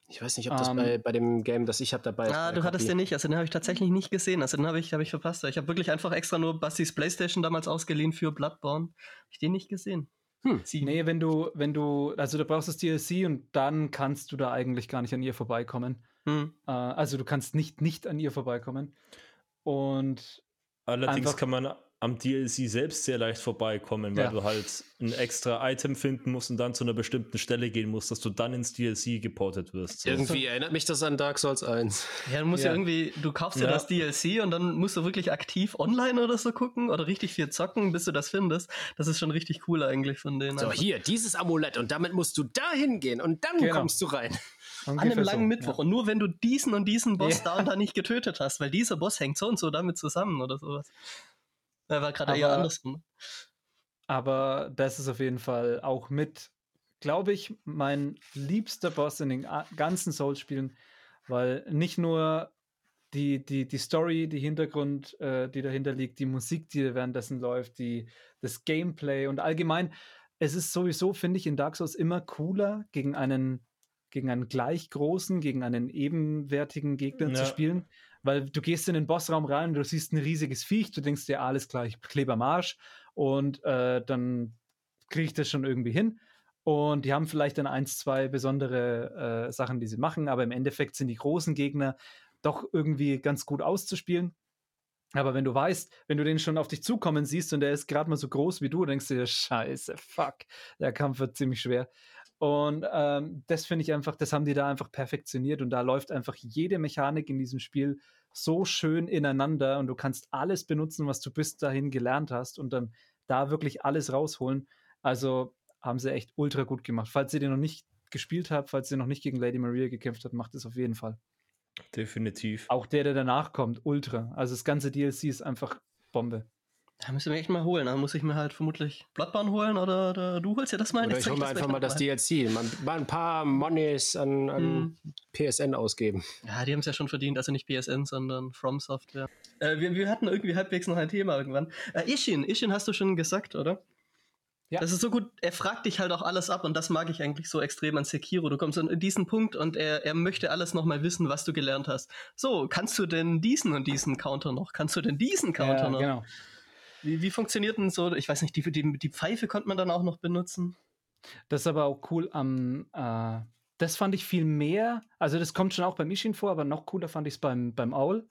Ich weiß nicht, ob das um, ähm. bei, bei dem Game, das ich habe, dabei ist. Ah, du hattest den nicht. Also den habe ich tatsächlich nicht gesehen. Also den habe ich, hab ich verpasst. Ich habe wirklich einfach extra nur Bastis Playstation damals ausgeliehen für Bloodborne. Habe ich den nicht gesehen. Hm. Nee, wenn du, wenn du, also du brauchst das DLC und dann kannst du da eigentlich gar nicht an ihr vorbeikommen. Hm. Äh, also du kannst nicht nicht an ihr vorbeikommen. Und allerdings kann man am DLC selbst sehr leicht vorbeikommen, weil ja. du halt ein extra Item finden musst und dann zu einer bestimmten Stelle gehen musst, dass du dann ins DLC geportet wirst. So. Irgendwie erinnert mich das an Dark Souls 1. Ja, du musst ja, ja irgendwie, du kaufst ja. ja. das DLC und dann musst du wirklich aktiv online oder so gucken oder richtig viel zocken, bis du das findest. Das ist schon richtig cool eigentlich von denen. So, hier, dieses Amulett und damit musst du da hingehen und dann genau. kommst du rein. An einem langen so, Mittwoch. Ja. Und nur wenn du diesen und diesen Boss ja. da und da nicht getötet hast, weil dieser Boss hängt so und so damit zusammen oder sowas. Er war gerade eher andersrum. Aber das ist auf jeden Fall auch mit, glaube ich, mein liebster Boss in den ganzen Souls-Spielen, weil nicht nur die, die, die Story, die Hintergrund, äh, die dahinter liegt, die Musik, die währenddessen läuft, die, das Gameplay und allgemein, es ist sowieso, finde ich, in Dark Souls immer cooler, gegen einen gegen einen gleich großen, gegen einen ebenwertigen Gegner ja. zu spielen. Weil du gehst in den Bossraum rein und du siehst ein riesiges Viech, du denkst dir, alles gleich, Kleber Marsch und äh, dann kriege ich das schon irgendwie hin. Und die haben vielleicht dann eins, zwei besondere äh, Sachen, die sie machen, aber im Endeffekt sind die großen Gegner doch irgendwie ganz gut auszuspielen. Aber wenn du weißt, wenn du den schon auf dich zukommen siehst und der ist gerade mal so groß wie du, denkst du dir, scheiße, fuck, der Kampf wird ziemlich schwer. Und ähm, das finde ich einfach, das haben die da einfach perfektioniert und da läuft einfach jede Mechanik in diesem Spiel so schön ineinander und du kannst alles benutzen, was du bis dahin gelernt hast und dann da wirklich alles rausholen. Also haben sie echt ultra gut gemacht. Falls ihr den noch nicht gespielt habt, falls ihr noch nicht gegen Lady Maria gekämpft habt, macht es auf jeden Fall. Definitiv. Auch der, der danach kommt, ultra. Also das ganze DLC ist einfach Bombe. Da müssen wir echt mal holen. Da muss ich mir halt vermutlich Bloodborne holen oder, oder du holst ja das mal. Oder ich hole mir einfach mal das DLC. Mal, mal, ein paar Monies an, an hm. PSN ausgeben. Ja, die haben es ja schon verdient. Also nicht PSN, sondern From Software. Äh, wir, wir, hatten irgendwie halbwegs noch ein Thema irgendwann. Äh, Ishin, Ishin hast du schon gesagt, oder? Ja. Das ist so gut. Er fragt dich halt auch alles ab und das mag ich eigentlich so extrem an Sekiro. Du kommst in diesen Punkt und er, er möchte alles nochmal wissen, was du gelernt hast. So, kannst du denn diesen und diesen Counter noch? Kannst du denn diesen Counter ja, noch? Genau. Wie, wie funktioniert denn so? Ich weiß nicht, die, die, die Pfeife konnte man dann auch noch benutzen. Das ist aber auch cool am. Äh, das fand ich viel mehr. Also, das kommt schon auch beim Ishin vor, aber noch cooler fand ich es beim, beim Aul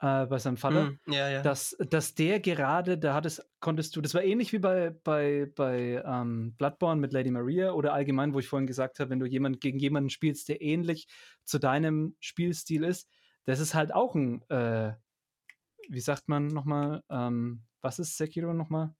äh, bei seinem Vater, mm, ja, ja. Dass, dass der gerade, da hattest, konntest du, das war ähnlich wie bei, bei, bei ähm, Bloodborne mit Lady Maria oder allgemein, wo ich vorhin gesagt habe, wenn du jemand gegen jemanden spielst, der ähnlich zu deinem Spielstil ist, das ist halt auch ein, äh, wie sagt man nochmal, ähm, was ist Sekiro nochmal?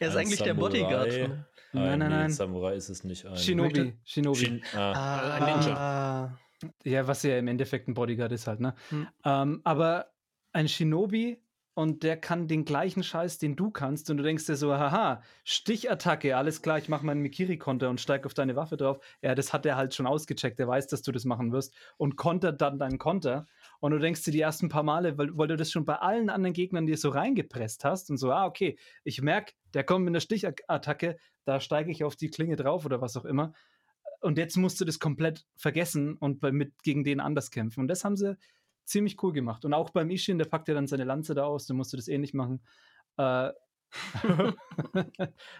Er ist ein eigentlich Samurai. der Bodyguard. Nein, nein, nein. Samurai ist es nicht. Ein. Shinobi. Shinobi. Shin ah. ah. ein Ninja. Ah. Ja, was ja im Endeffekt ein Bodyguard ist halt, ne? Hm. Ähm, aber ein Shinobi und der kann den gleichen Scheiß, den du kannst, und du denkst dir so, haha, Stichattacke, alles klar, ich mache meinen Mikiri-Konter und steig auf deine Waffe drauf. Ja, das hat er halt schon ausgecheckt, er weiß, dass du das machen wirst und kontert dann deinen Konter. Und du denkst dir die ersten paar Male, weil, weil du das schon bei allen anderen Gegnern dir so reingepresst hast und so, ah, okay, ich merke, der kommt mit einer Stichattacke, da steige ich auf die Klinge drauf oder was auch immer. Und jetzt musst du das komplett vergessen und bei, mit gegen den anders kämpfen. Und das haben sie ziemlich cool gemacht. Und auch beim Ishin, der packt ja dann seine Lanze da aus, dann musst du das ähnlich machen. Äh,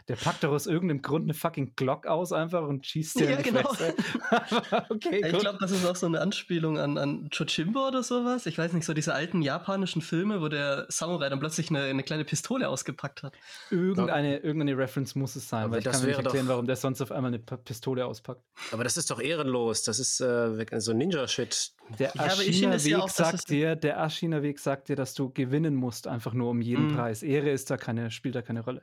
der packt doch aus irgendeinem Grund eine fucking Glock aus einfach und schießt dir ja, genau. okay, ich glaube, das ist auch so eine Anspielung an, an Chojimbo oder sowas. Ich weiß nicht, so diese alten japanischen Filme, wo der Samurai dann plötzlich eine, eine kleine Pistole ausgepackt hat. Irgendeine, irgendeine Reference muss es sein, aber weil ich kann mir nicht erklären, warum der sonst auf einmal eine Pistole auspackt. Aber das ist doch ehrenlos. Das ist äh, so Ninja-Shit. Der Ashina-Weg ja sagt dir, der Ashina-Weg sagt dir, dass du gewinnen musst, einfach nur um jeden mm. Preis. Ehre ist da keine, spielt da keine Rolle.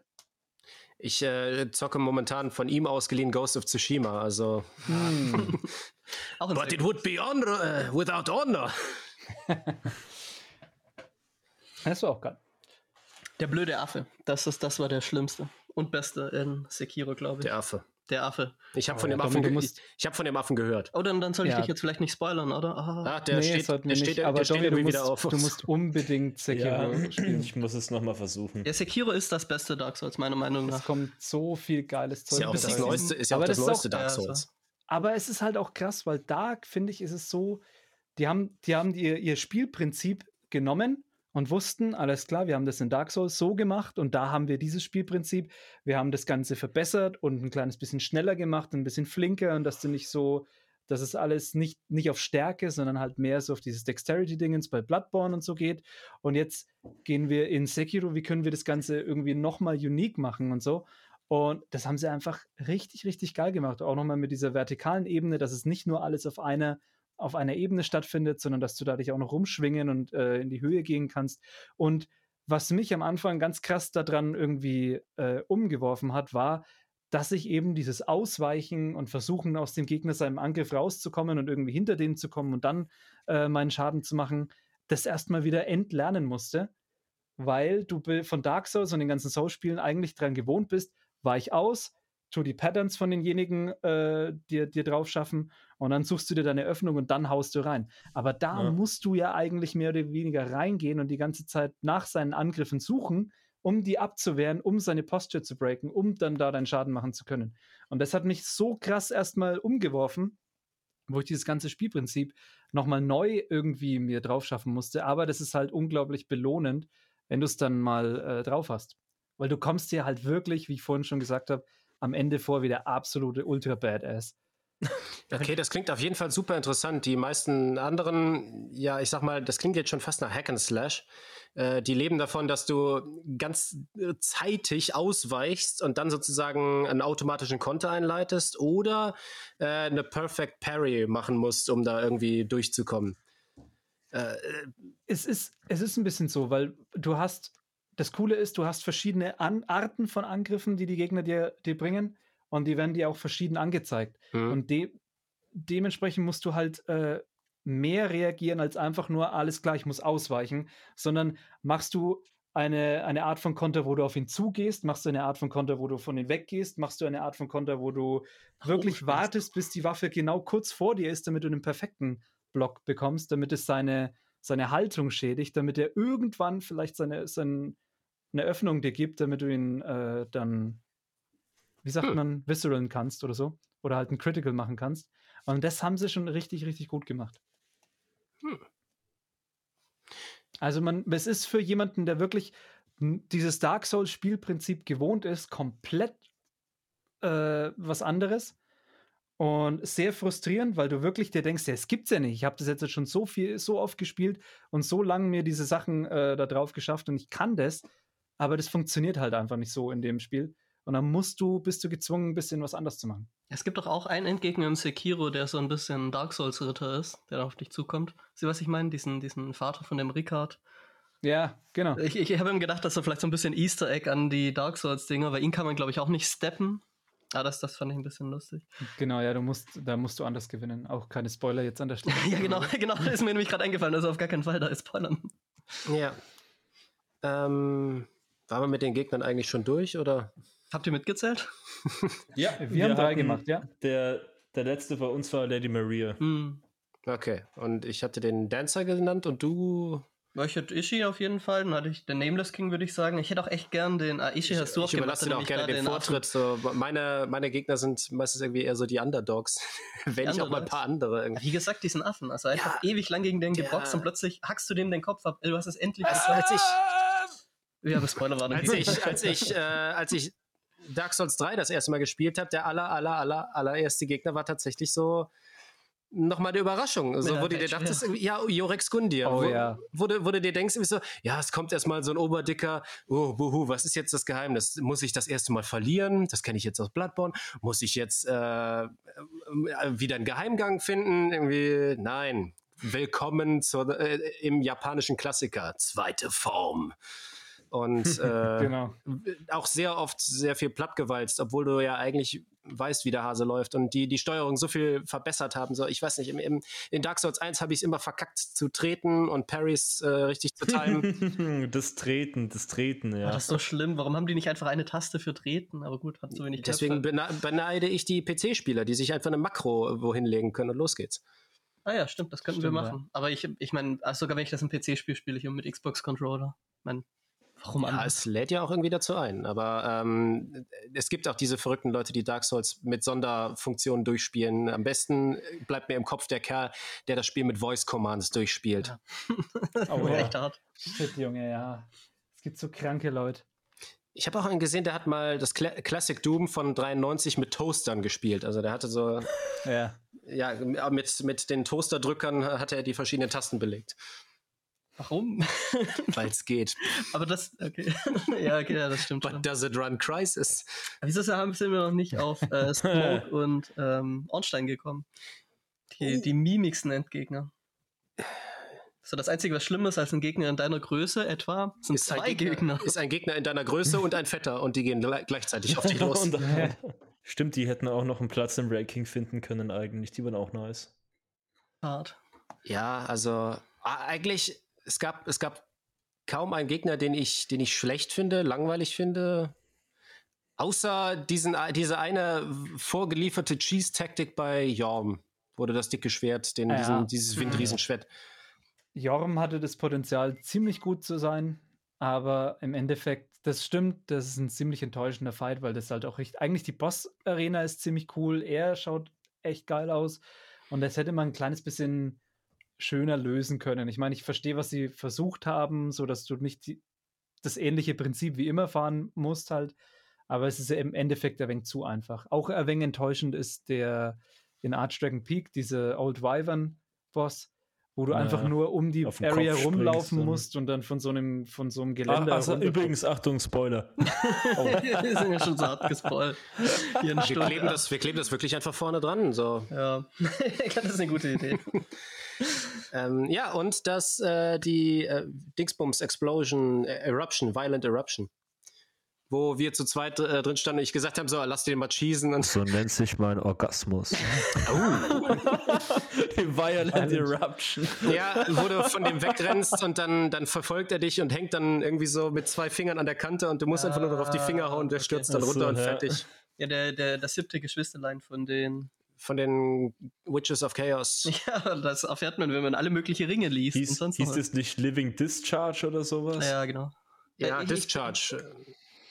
Ich äh, zocke momentan von ihm ausgeliehen Ghost of Tsushima, also. Mm. But it would be honor uh, without honor. das war auch geil. Der blöde Affe, das, ist, das war der schlimmste und beste in Sekiro, glaube ich. Der Affe der Affe. Ich habe von, dem Affen musst... ich hab von dem Affen gehört. Oh, dann, dann soll ich ja. dich jetzt vielleicht nicht spoilern, oder? Ah, ah der nee, steht, der nicht, steht, aber der steht du, musst, auf. du musst unbedingt Sekiro ja, spielen. Ich muss es nochmal versuchen. Der Sekiro ist das beste Dark Souls, meiner Meinung nach. Es kommt so viel geiles Zeug. Ist ja auch das neueste, ist ja auch das, das neueste Dark Souls. aber es ist halt auch krass, weil Dark, finde ich, ist es so, die haben, die haben ihr, ihr Spielprinzip genommen und wussten, alles klar, wir haben das in Dark Souls so gemacht und da haben wir dieses Spielprinzip. Wir haben das Ganze verbessert und ein kleines bisschen schneller gemacht, ein bisschen flinker und dass du nicht so, dass es alles nicht, nicht auf Stärke, sondern halt mehr so auf dieses Dexterity-Dingens bei Bloodborne und so geht. Und jetzt gehen wir in Sekiro, wie können wir das Ganze irgendwie nochmal unique machen und so. Und das haben sie einfach richtig, richtig geil gemacht. Auch nochmal mit dieser vertikalen Ebene, dass es nicht nur alles auf einer auf einer Ebene stattfindet, sondern dass du da dich auch noch rumschwingen und äh, in die Höhe gehen kannst. Und was mich am Anfang ganz krass daran irgendwie äh, umgeworfen hat, war, dass ich eben dieses Ausweichen und Versuchen, aus dem Gegner seinem Angriff rauszukommen und irgendwie hinter denen zu kommen und dann äh, meinen Schaden zu machen, das erstmal wieder entlernen musste, weil du von Dark Souls und den ganzen Souls-Spielen eigentlich dran gewohnt bist, weich aus, tu die Patterns von denjenigen äh, dir, dir drauf schaffen und dann suchst du dir deine Öffnung und dann haust du rein. Aber da ja. musst du ja eigentlich mehr oder weniger reingehen und die ganze Zeit nach seinen Angriffen suchen, um die abzuwehren, um seine Posture zu breaken, um dann da deinen Schaden machen zu können. Und das hat mich so krass erstmal umgeworfen, wo ich dieses ganze Spielprinzip nochmal neu irgendwie mir drauf schaffen musste. Aber das ist halt unglaublich belohnend, wenn du es dann mal äh, drauf hast. Weil du kommst dir halt wirklich, wie ich vorhin schon gesagt habe, am Ende vor wie der absolute Ultra-Badass. Okay, das klingt auf jeden Fall super interessant. Die meisten anderen, ja, ich sag mal, das klingt jetzt schon fast nach Hack and Slash. Äh, die leben davon, dass du ganz äh, zeitig ausweichst und dann sozusagen einen automatischen Konter einleitest oder äh, eine Perfect Parry machen musst, um da irgendwie durchzukommen. Äh, es, ist, es ist ein bisschen so, weil du hast das Coole ist, du hast verschiedene An Arten von Angriffen, die die Gegner dir, dir bringen und die werden dir auch verschieden angezeigt. Mhm. Und de dementsprechend musst du halt äh, mehr reagieren als einfach nur alles klar, ich muss ausweichen, sondern machst du eine, eine Art von Konter, wo du auf ihn zugehst, machst du eine Art von Konter, wo du von ihm weggehst, machst du eine Art von Konter, wo du wirklich oh, wartest, bis die Waffe genau kurz vor dir ist, damit du den perfekten Block bekommst, damit es seine, seine Haltung schädigt, damit er irgendwann vielleicht seine, seine eine Öffnung dir gibt, damit du ihn äh, dann wie sagt man, Visceralen kannst oder so. Oder halt ein Critical machen kannst. Und das haben sie schon richtig, richtig gut gemacht. Hm. Also man, es ist für jemanden, der wirklich dieses Dark Souls Spielprinzip gewohnt ist, komplett äh, was anderes. Und sehr frustrierend, weil du wirklich dir denkst, ja, es gibt's ja nicht. Ich habe das jetzt schon so viel, so oft gespielt und so lange mir diese Sachen äh, da drauf geschafft und ich kann das, aber das funktioniert halt einfach nicht so in dem Spiel. Und dann musst du, bist du gezwungen, ein bisschen was anders zu machen. Es gibt doch auch einen Endgegner im Sekiro, der so ein bisschen Dark Souls-Ritter ist, der auf dich zukommt. Sieh, was ich meine? Diesen, diesen Vater von dem Ricard. Ja, genau. Ich, ich habe ihm gedacht, dass er vielleicht so ein bisschen Easter Egg an die Dark Souls-Dinger, weil ihn kann man, glaube ich, auch nicht steppen. Ah, das, das fand ich ein bisschen lustig. Genau, ja, du musst, da musst du anders gewinnen. Auch keine Spoiler jetzt an der Stelle. ja, genau, genau, das ist mir nämlich gerade eingefallen, also auf gar keinen Fall da ist Spoilern. Ja. Ähm, waren wir mit den Gegnern eigentlich schon durch, oder? Habt ihr mitgezählt? ja, wir, wir haben drei gemacht, ja. Der, der letzte bei uns war Lady Maria. Hm. Okay, und ich hatte den Dancer genannt und du ich hätte Ishi auf jeden Fall, dann hatte ich den Nameless King, würde ich sagen. Ich hätte auch echt gern den. Ah, Ishi hast du auch Ich überlasse dir auch gerne den, den Vortritt. So, meine, meine Gegner sind meistens irgendwie eher so die Underdogs. Wenn ich auch mal ein paar andere. Irgendwie. Wie gesagt, diesen Affen. Also einfach ja, ewig lang gegen den geboxt und plötzlich hackst du dem den Kopf ab. Du hast es endlich. Als, als ich. Ja, aber Spoiler war als ich, als ich, äh, als ich Dark Souls 3 das erste Mal gespielt habe, der aller, aller, aller, allererste Gegner war tatsächlich so nochmal eine Überraschung. So, wo du dir dachtest, ja, Jorex Gundir. Oh, wo, ja. wo, du, wo du dir denkst, so, ja, es kommt erstmal so ein Oberdicker, oh, buhu, was ist jetzt das Geheimnis? Muss ich das erste Mal verlieren? Das kenne ich jetzt aus Bloodborne. Muss ich jetzt äh, äh wieder einen Geheimgang finden? Irgendwie, nein. Willkommen zur, äh, im japanischen Klassiker. Zweite Form und äh, genau. auch sehr oft sehr viel plattgewalzt, obwohl du ja eigentlich weißt, wie der Hase läuft und die die Steuerung so viel verbessert haben. So, ich weiß nicht, im, im, in Dark Souls 1 habe ich es immer verkackt zu treten und Parries äh, richtig zu timen. das Treten, das Treten, ja. Oh, das ist so schlimm. Warum haben die nicht einfach eine Taste für Treten? Aber gut, hat so wenig Deswegen beneide ich die PC-Spieler, die sich einfach eine Makro wohin legen können und los geht's. Ah ja, stimmt, das könnten stimmt, wir machen. Ja. Aber ich, ich meine, sogar wenn ich das im PC-Spiel spiele, ich mit Xbox-Controller. Ich meine, Warum ja, es lädt ja auch irgendwie dazu ein. Aber ähm, es gibt auch diese verrückten Leute, die Dark Souls mit Sonderfunktionen durchspielen. Am besten bleibt mir im Kopf der Kerl, der das Spiel mit Voice Commands durchspielt. Ja. oh, ja. echt hart. Shit, Junge, ja. Es gibt so kranke Leute. Ich habe auch einen gesehen, der hat mal das Cla Classic Doom von 93 mit Toastern gespielt. Also der hatte so. ja. Ja, mit, mit den Toasterdrückern hatte er die verschiedenen Tasten belegt. Warum? Weil es geht. Aber das, okay. ja, okay, ja, das stimmt. But schon. does it run Crisis? Wieso sind wir noch nicht auf äh, Smoke und ähm, Ornstein gekommen? Die, oh. die mimigsten Endgegner. So, das Einzige, was schlimmer ist als ein Gegner in deiner Größe etwa, sind ist zwei Gegner, Gegner, Ist ein Gegner in deiner Größe und ein Fetter und die gehen gleichzeitig auf dich los. Stimmt, die hätten auch noch einen Platz im Ranking finden können eigentlich. Die waren auch nice. Hart. Ja, also eigentlich es gab, es gab kaum einen Gegner, den ich, den ich schlecht finde, langweilig finde. Außer diesen, diese eine vorgelieferte Cheese-Taktik bei Jorm, wurde das dicke Schwert, den, ja. diesen, dieses Windriesenschwert. Jorm hatte das Potenzial, ziemlich gut zu sein, aber im Endeffekt, das stimmt, das ist ein ziemlich enttäuschender Fight, weil das halt auch richtig, eigentlich die Boss-Arena ist ziemlich cool, er schaut echt geil aus und das hätte man ein kleines bisschen schöner lösen können. Ich meine, ich verstehe, was sie versucht haben, so dass du nicht die, das ähnliche Prinzip wie immer fahren musst halt, aber es ist im Endeffekt ein wenig zu einfach. Auch ein wenig enttäuschend ist der in Archdragon Peak, diese Old Wyvern Boss, wo du ja, einfach nur um die Area rumlaufen musst und dann von so einem, von so einem Gelände. Ach, also übrigens, Achtung, Spoiler. oh. wir sind ja schon so hart gespoilt. Wir kleben, das, wir kleben das wirklich einfach vorne dran. So. Ja, das ist eine gute Idee. Ähm, ja, und das, äh, die äh, Dingsbums Explosion, äh, Eruption, Violent Eruption. Wo wir zu zweit äh, drin standen und ich gesagt habe: So, lass den mal cheesen. Und so nennt sich mein Orgasmus. oh. die Violent Eruption. Ja, wo du von dem wegrennst und dann, dann verfolgt er dich und hängt dann irgendwie so mit zwei Fingern an der Kante und du musst einfach nur noch auf die Finger hauen und der stürzt okay. dann runter so, und fertig. Ja, der, der, das siebte Geschwisterlein von den von den Witches of Chaos. Ja, das erfährt man, wenn man alle möglichen Ringe liest. Hieß, hieß das nicht Living Discharge oder sowas? Ja, genau. Ja, ja Discharge.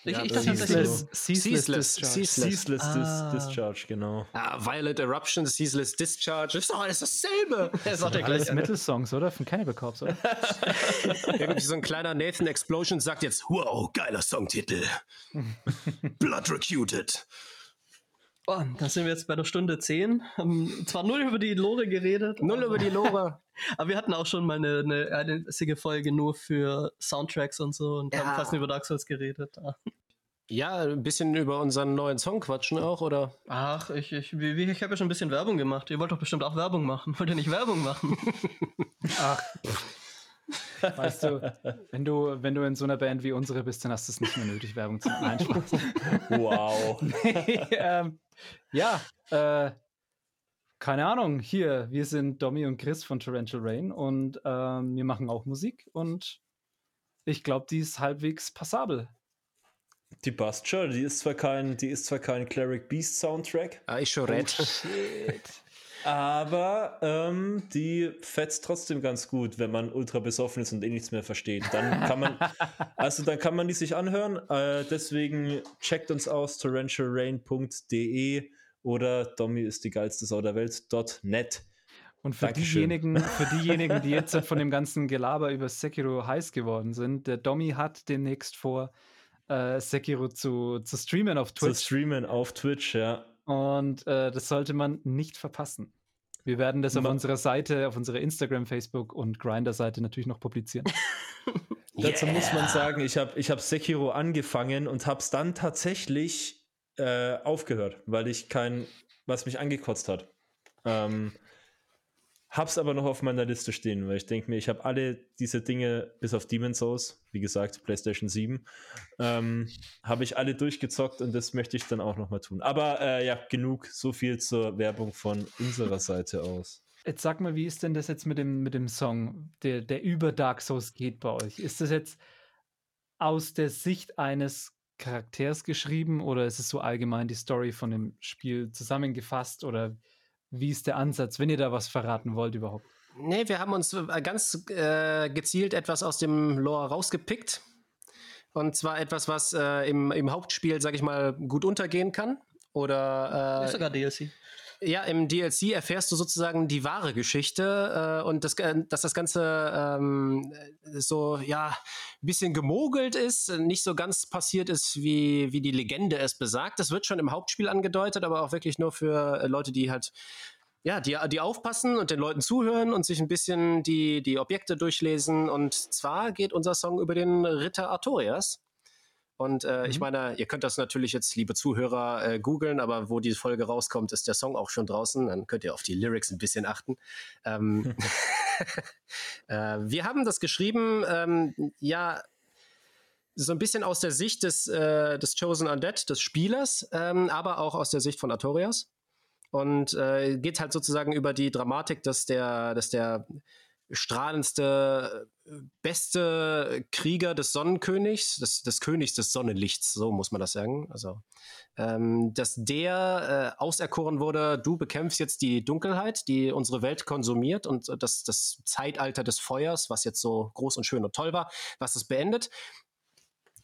Ich, Ja, ich das dachte hieß tatsächlich. so. Ceaseless, Discharge. ceaseless. Ceaseless Ah. Dis Discharge, genau. Ah, Violent Eruption, Ceaseless Discharge, ist doch alles dasselbe. Das war der Alles gleiche. Metal-Songs, oder? Von Cannibal Corpse, oder? Irgendwie so ein kleiner Nathan Explosion sagt jetzt, wow, geiler Songtitel. Blood Recuted. Oh, da sind wir jetzt bei der Stunde 10. Haben zwar null über die Lore geredet. Null über die Lore. Aber wir hatten auch schon mal eine, eine einzige Folge nur für Soundtracks und so und Ja. haben fast nur über Dark Souls geredet. Ja, ein bisschen über unseren neuen Song quatschen auch, oder? Ach, ich, ich, ich habe ja schon ein bisschen Werbung gemacht. Ihr wollt doch bestimmt auch Werbung machen. Wollt ihr nicht Werbung machen? Ach. Weißt du, wenn du, wenn du in so einer Band wie unsere bist, dann hast du es nicht mehr nötig, Werbung zu machen. Wow. ähm, ja, äh, keine Ahnung. Hier, wir sind Domi und Chris von Torrential Rain und ähm, wir machen auch Musik und ich glaube, die ist halbwegs passabel. Die passt schon. Die ist zwar kein, die ist zwar kein Cleric Beast Soundtrack, Ah, ich schon red. Aber ähm, die fetzt trotzdem ganz gut, wenn man ultra besoffen ist und eh nichts mehr versteht. Dann kann man, also dann kann man die sich anhören. Äh, deswegen checkt uns aus torrentialrain.de oder Domi ist die geilste Sau der Welt.net. Und für Dankeschön. diejenigen, für diejenigen, die jetzt von dem ganzen Gelaber über Sekiro heiß geworden sind, der Domi hat demnächst vor, äh, Sekiro zu, zu streamen auf Zu Twitch. streamen auf Twitch, ja. Und äh, das sollte man nicht verpassen. Wir werden das auf Ma- unserer Seite, auf unserer Instagram, Facebook und Grinder-Seite natürlich noch publizieren. Dazu muss man sagen, ich habe ich hab Sekiro angefangen und habe es dann tatsächlich äh, aufgehört, weil ich kein, was mich angekotzt hat. Ähm, hab's aber noch auf meiner Liste stehen, weil ich denke mir, ich habe alle diese Dinge, bis auf Demon's Souls, wie gesagt, PlayStation 7, ähm, habe ich alle durchgezockt und das möchte ich dann auch nochmal tun. Aber äh, ja, genug, so viel zur Werbung von unserer Seite aus. Jetzt sag mal, wie ist denn das jetzt mit dem, mit dem Song, der, der über Dark Souls geht bei euch? Ist das jetzt aus der Sicht eines Charakters geschrieben oder ist es so allgemein die Story von dem Spiel zusammengefasst oder wie ist der Ansatz, wenn ihr da was verraten wollt überhaupt? Nee, wir haben uns äh, ganz äh, gezielt etwas aus dem Lore rausgepickt. Und zwar etwas, was äh, im, im Hauptspiel, sag ich mal, gut untergehen kann. Oder ist äh, sogar DLC. Ja, im DLC erfährst du sozusagen die wahre Geschichte äh, und das, äh, dass das Ganze ähm, so, ja, ein bisschen gemogelt ist, nicht so ganz passiert ist, wie, wie die Legende es besagt. Das wird schon im Hauptspiel angedeutet, aber auch wirklich nur für äh, Leute, die halt ja, die, die aufpassen und den Leuten zuhören und sich ein bisschen die, die Objekte durchlesen. Und zwar geht unser Song über den Ritter Artorias. Und äh, ich meine, ihr könnt das natürlich jetzt, liebe Zuhörer, äh, googeln, aber wo die Folge rauskommt, ist der Song auch schon draußen. Dann könnt ihr auf die Lyrics ein bisschen achten. Ähm, äh, wir haben das geschrieben, ähm, ja, so ein bisschen aus der Sicht des, äh, des Chosen Undead, des Spielers, ähm, aber auch aus der Sicht von Artorias. Und äh, geht halt sozusagen über die Dramatik, dass der, dass der strahlendste, äh, beste Krieger des Sonnenkönigs, des, des Königs des Sonnenlichts, so muss man das sagen. Also, ähm, dass der äh, auserkoren wurde, du bekämpfst jetzt die Dunkelheit, die unsere Welt konsumiert und das, das Zeitalter des Feuers, was jetzt so groß und schön und toll war, was es beendet.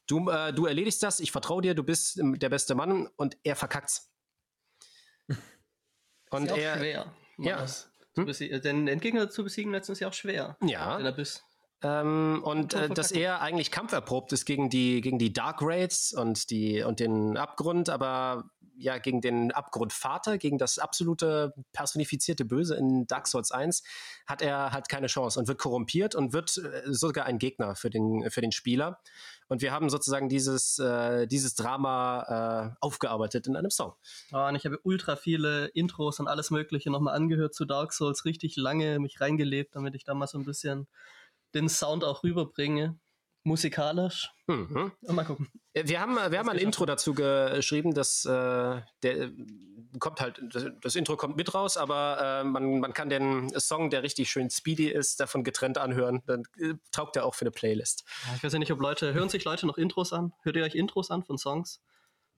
Du, äh, du erledigst das, ich vertraue dir, du bist der beste Mann und er verkackt's. Und er, schwer. ja. Das Hm? Den Endgegner zu besiegen letztens ist ja auch schwer. Ja. Er bist. Ähm, und äh, dass er eigentlich kampferprobt ist gegen die, gegen die Dark Raids und, die, und den Abgrund, aber ja, gegen den Abgrundvater, gegen das absolute personifizierte Böse in Dark Souls 1, hat er halt keine Chance und wird korrumpiert und wird äh, sogar ein Gegner für den, für den Spieler. Und wir haben sozusagen dieses, äh, dieses Drama äh, aufgearbeitet in einem Song. Ah, und ich habe ultra viele Intros und alles Mögliche nochmal angehört zu Dark Souls, richtig lange mich reingelebt, damit ich da mal so ein bisschen den Sound auch rüberbringe. Musikalisch. Mhm. Mal gucken. Äh, Wir haben, wir haben ein. Intro dazu geschrieben, das äh, der kommt halt, das, das Intro kommt mit raus, aber äh, man, man kann den Song, der richtig schön speedy ist, davon getrennt anhören. Dann äh, taugt er auch für eine Playlist. Ich weiß ja nicht, ob Leute, hören sich Leute noch Intros an? Hört ihr euch Intros an von Songs?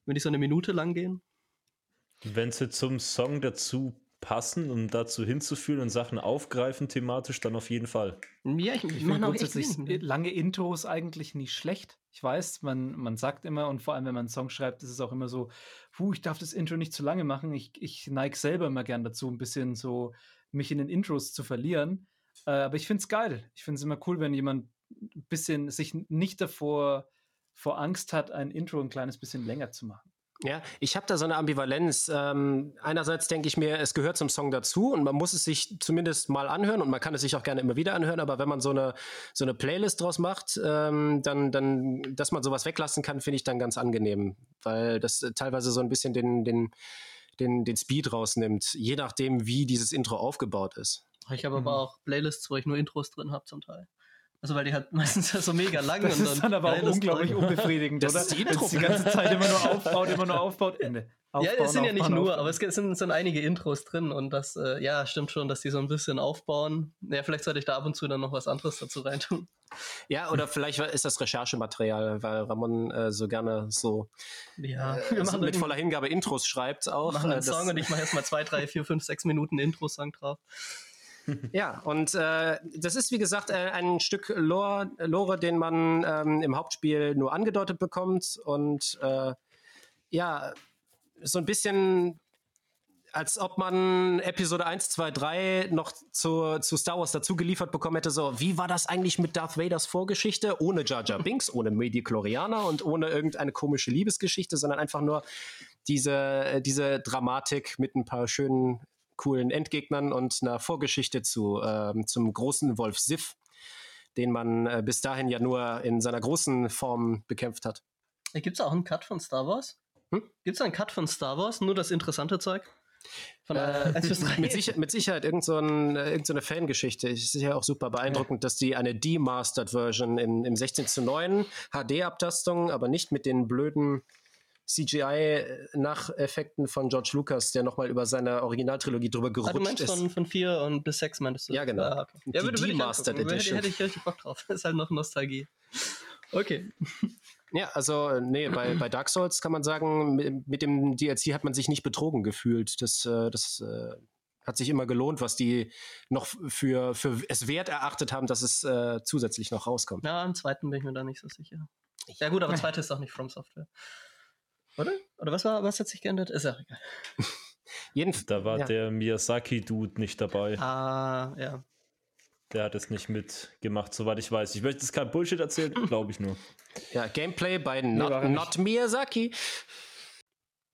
Wenn die so eine Minute lang gehen? Wenn sie zum Song dazu passen und dazu hinzuführen und Sachen aufgreifen thematisch, dann auf jeden Fall. Ja, ich, ich finde grundsätzlich ne? lange Intros eigentlich nicht schlecht. Ich weiß, man, man sagt immer und vor allem, wenn man einen Song schreibt, ist es auch immer so, puh, ich darf das Intro nicht zu lange machen. Ich, ich neige selber immer gern dazu, ein bisschen so mich in den Intros zu verlieren. Äh, aber ich finde es geil. Ich finde es immer cool, wenn jemand ein bisschen sich nicht davor vor Angst hat, ein Intro ein kleines bisschen länger zu machen. Ja, ich habe da so eine Ambivalenz. Ähm, einerseits denke ich mir, es gehört zum Song dazu und man muss es sich zumindest mal anhören und man kann es sich auch gerne immer wieder anhören, aber wenn man so eine, so eine Playlist draus macht, ähm, dann, dann, dass man sowas weglassen kann, finde ich dann ganz angenehm, weil das teilweise so ein bisschen den, den, den, den Speed rausnimmt, je nachdem, wie dieses Intro aufgebaut ist. Ich habe mhm. aber auch Playlists, wo ich nur Intros drin habe zum Teil. Also weil die halt meistens ja so mega lang das und dann. ist dann aber auch unglaublich unbefriedigend, das oder? Ist die, Intro die ganze Zeit immer nur aufbaut, immer nur aufbaut, Ende. Aufbauen, ja, es sind ja nicht nur, aufbauen. aber es sind, sind einige Intros drin und das, äh, ja, stimmt schon, dass die so ein bisschen aufbauen. Ja, vielleicht sollte ich da ab und zu dann noch was anderes dazu reintun. Ja, oder vielleicht ist das Recherchematerial, weil Ramon äh, so gerne so ja, äh, so mit voller Hingabe Intros schreibt auch. Wir machen einen äh, Song und ich mache erstmal zwei, drei, vier, fünf, sechs Minuten Intro-Song drauf. Ja, und äh, das ist wie gesagt äh, ein Stück Lore, Lore den man ähm, im Hauptspiel nur angedeutet bekommt und äh, ja, so ein bisschen als ob man Episode 1, 2, 3 noch zu, zu Star Wars dazu geliefert bekommen hätte, so, wie war das eigentlich mit Darth Vaders Vorgeschichte? Ohne Jar Jar Binks, ohne Midi-Chlorianer und ohne irgendeine komische Liebesgeschichte, sondern einfach nur diese, diese Dramatik mit ein paar schönen coolen Endgegnern und einer Vorgeschichte zu, äh, zum großen Wolf Sif, den man äh, bis dahin ja nur in seiner großen Form bekämpft hat. Gibt es auch einen Cut von Star Wars? Hm? Gibt es einen Cut von Star Wars? Nur das interessante Zeug? Von, äh, mit, Sicher mit, Sicherheit irgend so äh, irgendeine so Fangeschichte. Es ist ja auch super beeindruckend, ja. dass die eine Demastered Version in, im 16 zu 9 HD-Abtastung, aber nicht mit den blöden CGI-Nacheffekten von George Lucas, der nochmal über seine Originaltrilogie drüber gerutscht ah, du meinst ist. Von, von 4 und bis 6 meinst du? Ja, genau. Ah, okay. Ja, die Demastered Edition. Hätte, hätte ich richtig Bock drauf. Das ist halt noch Nostalgie. Okay. Ja, also nee, bei, bei Dark Souls kann man sagen, mit, mit, dem DLC hat man sich nicht betrogen gefühlt. Das, äh, das äh, hat sich immer gelohnt, was die noch für, für es wert erachtet haben, dass es äh, zusätzlich noch rauskommt. Ja, im zweiten bin ich mir da nicht so sicher. Ja gut, aber zweite ist auch nicht From Software. Oder? Oder was war, was hat sich geändert? Ist ja egal. Jedenfalls. Da war ja. der Miyazaki-Dude nicht dabei. Ah, ja. Der hat es nicht mitgemacht, soweit ich weiß. Ich möchte jetzt kein Bullshit erzählen, glaube ich nur. Ja, Gameplay bei Not, Not Miyazaki.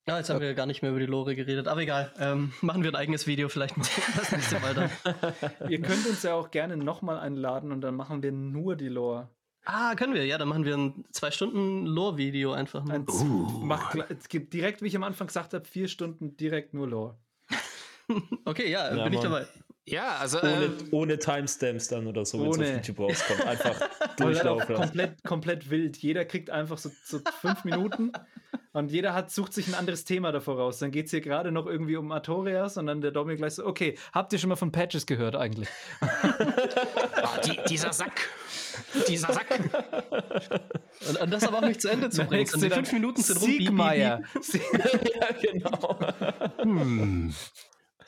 Ja, jetzt haben wir gar nicht mehr über die Lore geredet, aber egal. Ähm, machen wir ein eigenes Video vielleicht mal das nächste Mal dann. Ihr könnt uns ja auch gerne nochmal einladen und dann machen wir nur die Lore. Ah, können wir. Ja, dann machen wir ein zwei Stunden Lore-Video einfach. Ein, uh. mach, direkt, wie ich am Anfang gesagt habe, vier Stunden direkt nur Lore. okay, ja, ja bin Mann. ich dabei. Ja, also ohne, ähm, ohne Timestamps dann oder so, wenn es auf YouTube rauskommt. Einfach durchlaufen. komplett, komplett wild. Jeder kriegt einfach so, so fünf Minuten und jeder hat, sucht sich ein anderes Thema davor raus. Dann geht es hier gerade noch irgendwie um Artorias und dann der Dominik gleich so, okay, habt ihr schon mal von Patches gehört eigentlich? oh, die, dieser Sack. Dieser Sack. Und, und, das aber auch nicht zu Ende zu bringen. Die fünf Minuten sind rum. Siegmeier. ja, genau. Hm.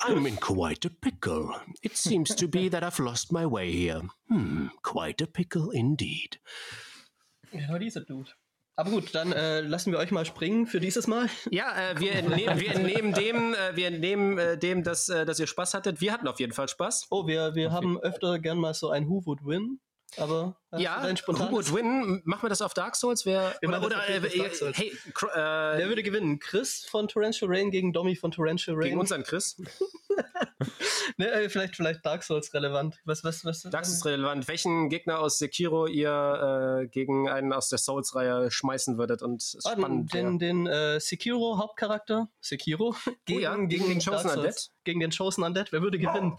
I'm in quite a pickle. It seems to be that I've lost my way here. Hmm, quite a pickle indeed. Ja, dieser Dude. Aber gut, dann äh, lassen wir euch mal springen für dieses Mal. Ja, äh, wir, entnehmen, wir entnehmen dem, äh, wir entnehmen äh, dem, dass, äh, dass ihr Spaß hattet. Wir hatten auf jeden Fall Spaß. Oh, wir, wir haben öfter gern mal so ein Who Would Win. Aber ja, Who would win? Machen wir das auf Dark Souls? Wer, oder, oder äh, hey, wer würde gewinnen? Chris von Torrential Rain gegen Domi von Torrential Rain? Gegen unseren Chris? ne, äh, vielleicht, vielleicht Dark Souls relevant. Was, was, was? Dark Souls relevant. Welchen Gegner aus Sekiro ihr äh, gegen einen aus der Souls-Reihe schmeißen würdet und ah, spannend Den, den äh, Sekiro Hauptcharakter, Sekiro, gegen, oh ja, gegen, gegen den Chosen Undead. Gegen den Chosen Undead. Wer würde gewinnen?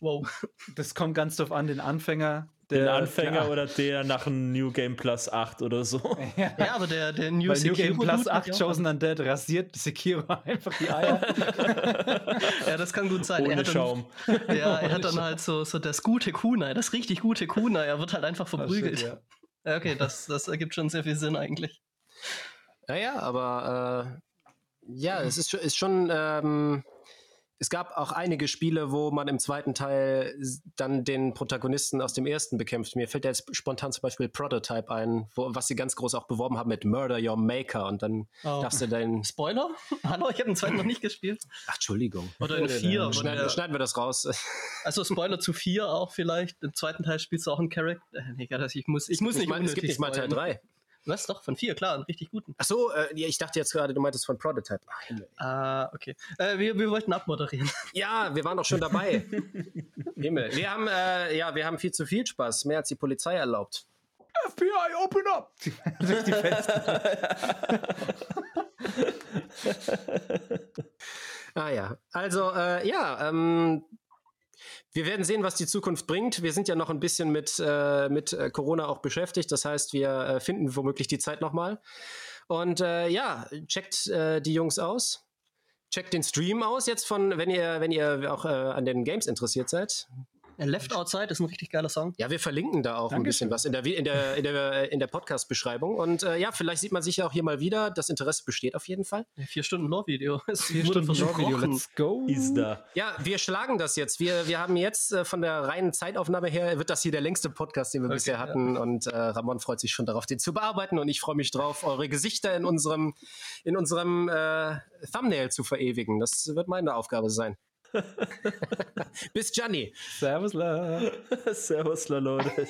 Wow. Das kommt ganz drauf an, den Anfänger der, den Anfänger der, oder der nach einem New Game Plus 8 oder so. Ja, ja aber der, der New, New Game Plus 8 Chosen Undead rasiert Sekiro einfach die Eier. ja, das kann gut sein. Ohne Schaum. Dann, ja, er hat dann halt so, so das gute Kunai, das richtig gute Kunai. Er wird halt einfach verprügelt. Shit, ja. Okay, das, das ergibt schon sehr viel Sinn eigentlich. Naja, aber äh, ja, es ist, ist schon. Ähm, es gab auch einige Spiele, wo man im zweiten Teil dann den Protagonisten aus dem ersten bekämpft. Mir fällt jetzt spontan zum Beispiel Prototype ein, wo, was sie ganz groß auch beworben haben mit Murder Your Maker und dann oh. darfst du deinen. Spoiler? Hallo, ich habe den zweiten noch nicht gespielt. Ach, Entschuldigung. Oder in vier. Schneiden, schneiden wir das raus. Also Spoiler zu vier auch vielleicht. Im zweiten Teil spielst du auch einen Charakter. Äh, nee, ich muss, ich muss nicht. Ich mein, es gibt nicht mal Teil 3. Was doch, von vier, klar, einen richtig guten. Ach so, äh, ich dachte jetzt gerade, du meintest von Prototype. Ah, ah okay. Äh, wir, wir wollten abmoderieren. Ja, wir waren doch schon dabei. Himmel. Wir haben, äh, ja, wir haben viel zu viel Spaß, mehr als die Polizei erlaubt. FBI, open up! Durch die Fenster. ah ja, also äh, ja, ähm, wir werden sehen, was die Zukunft bringt. Wir sind ja noch ein bisschen mit, äh, mit äh, Corona auch beschäftigt. Das heißt, wir äh, finden womöglich die Zeit nochmal. Und äh, ja, checkt äh, die Jungs aus. Checkt den Stream aus jetzt von, wenn ihr, wenn ihr auch äh, an den Games interessiert seid. Left Outside ist ein richtig geiler Song. Ja, wir verlinken da auch Dankeschön. ein bisschen was in der, in der, in der, in der Podcast-Beschreibung. Und äh, ja, vielleicht sieht man sich ja auch hier mal wieder. Das Interesse besteht auf jeden Fall. Ja, vier Stunden Lore-Video. Vier Stunden Lore-Video. Let's go. Ist da. Ja, wir schlagen das jetzt. Wir, wir haben jetzt äh, von der reinen Zeitaufnahme her, wird das hier der längste Podcast, den wir okay, bisher hatten. Ja. Und äh, Ramon freut sich schon darauf, den zu bearbeiten. Und ich freue mich drauf, eure Gesichter in unserem, in unserem äh, Thumbnail zu verewigen. Das wird meine Aufgabe sein. Bis Gianni. Servus, la. Servus, la, Leute.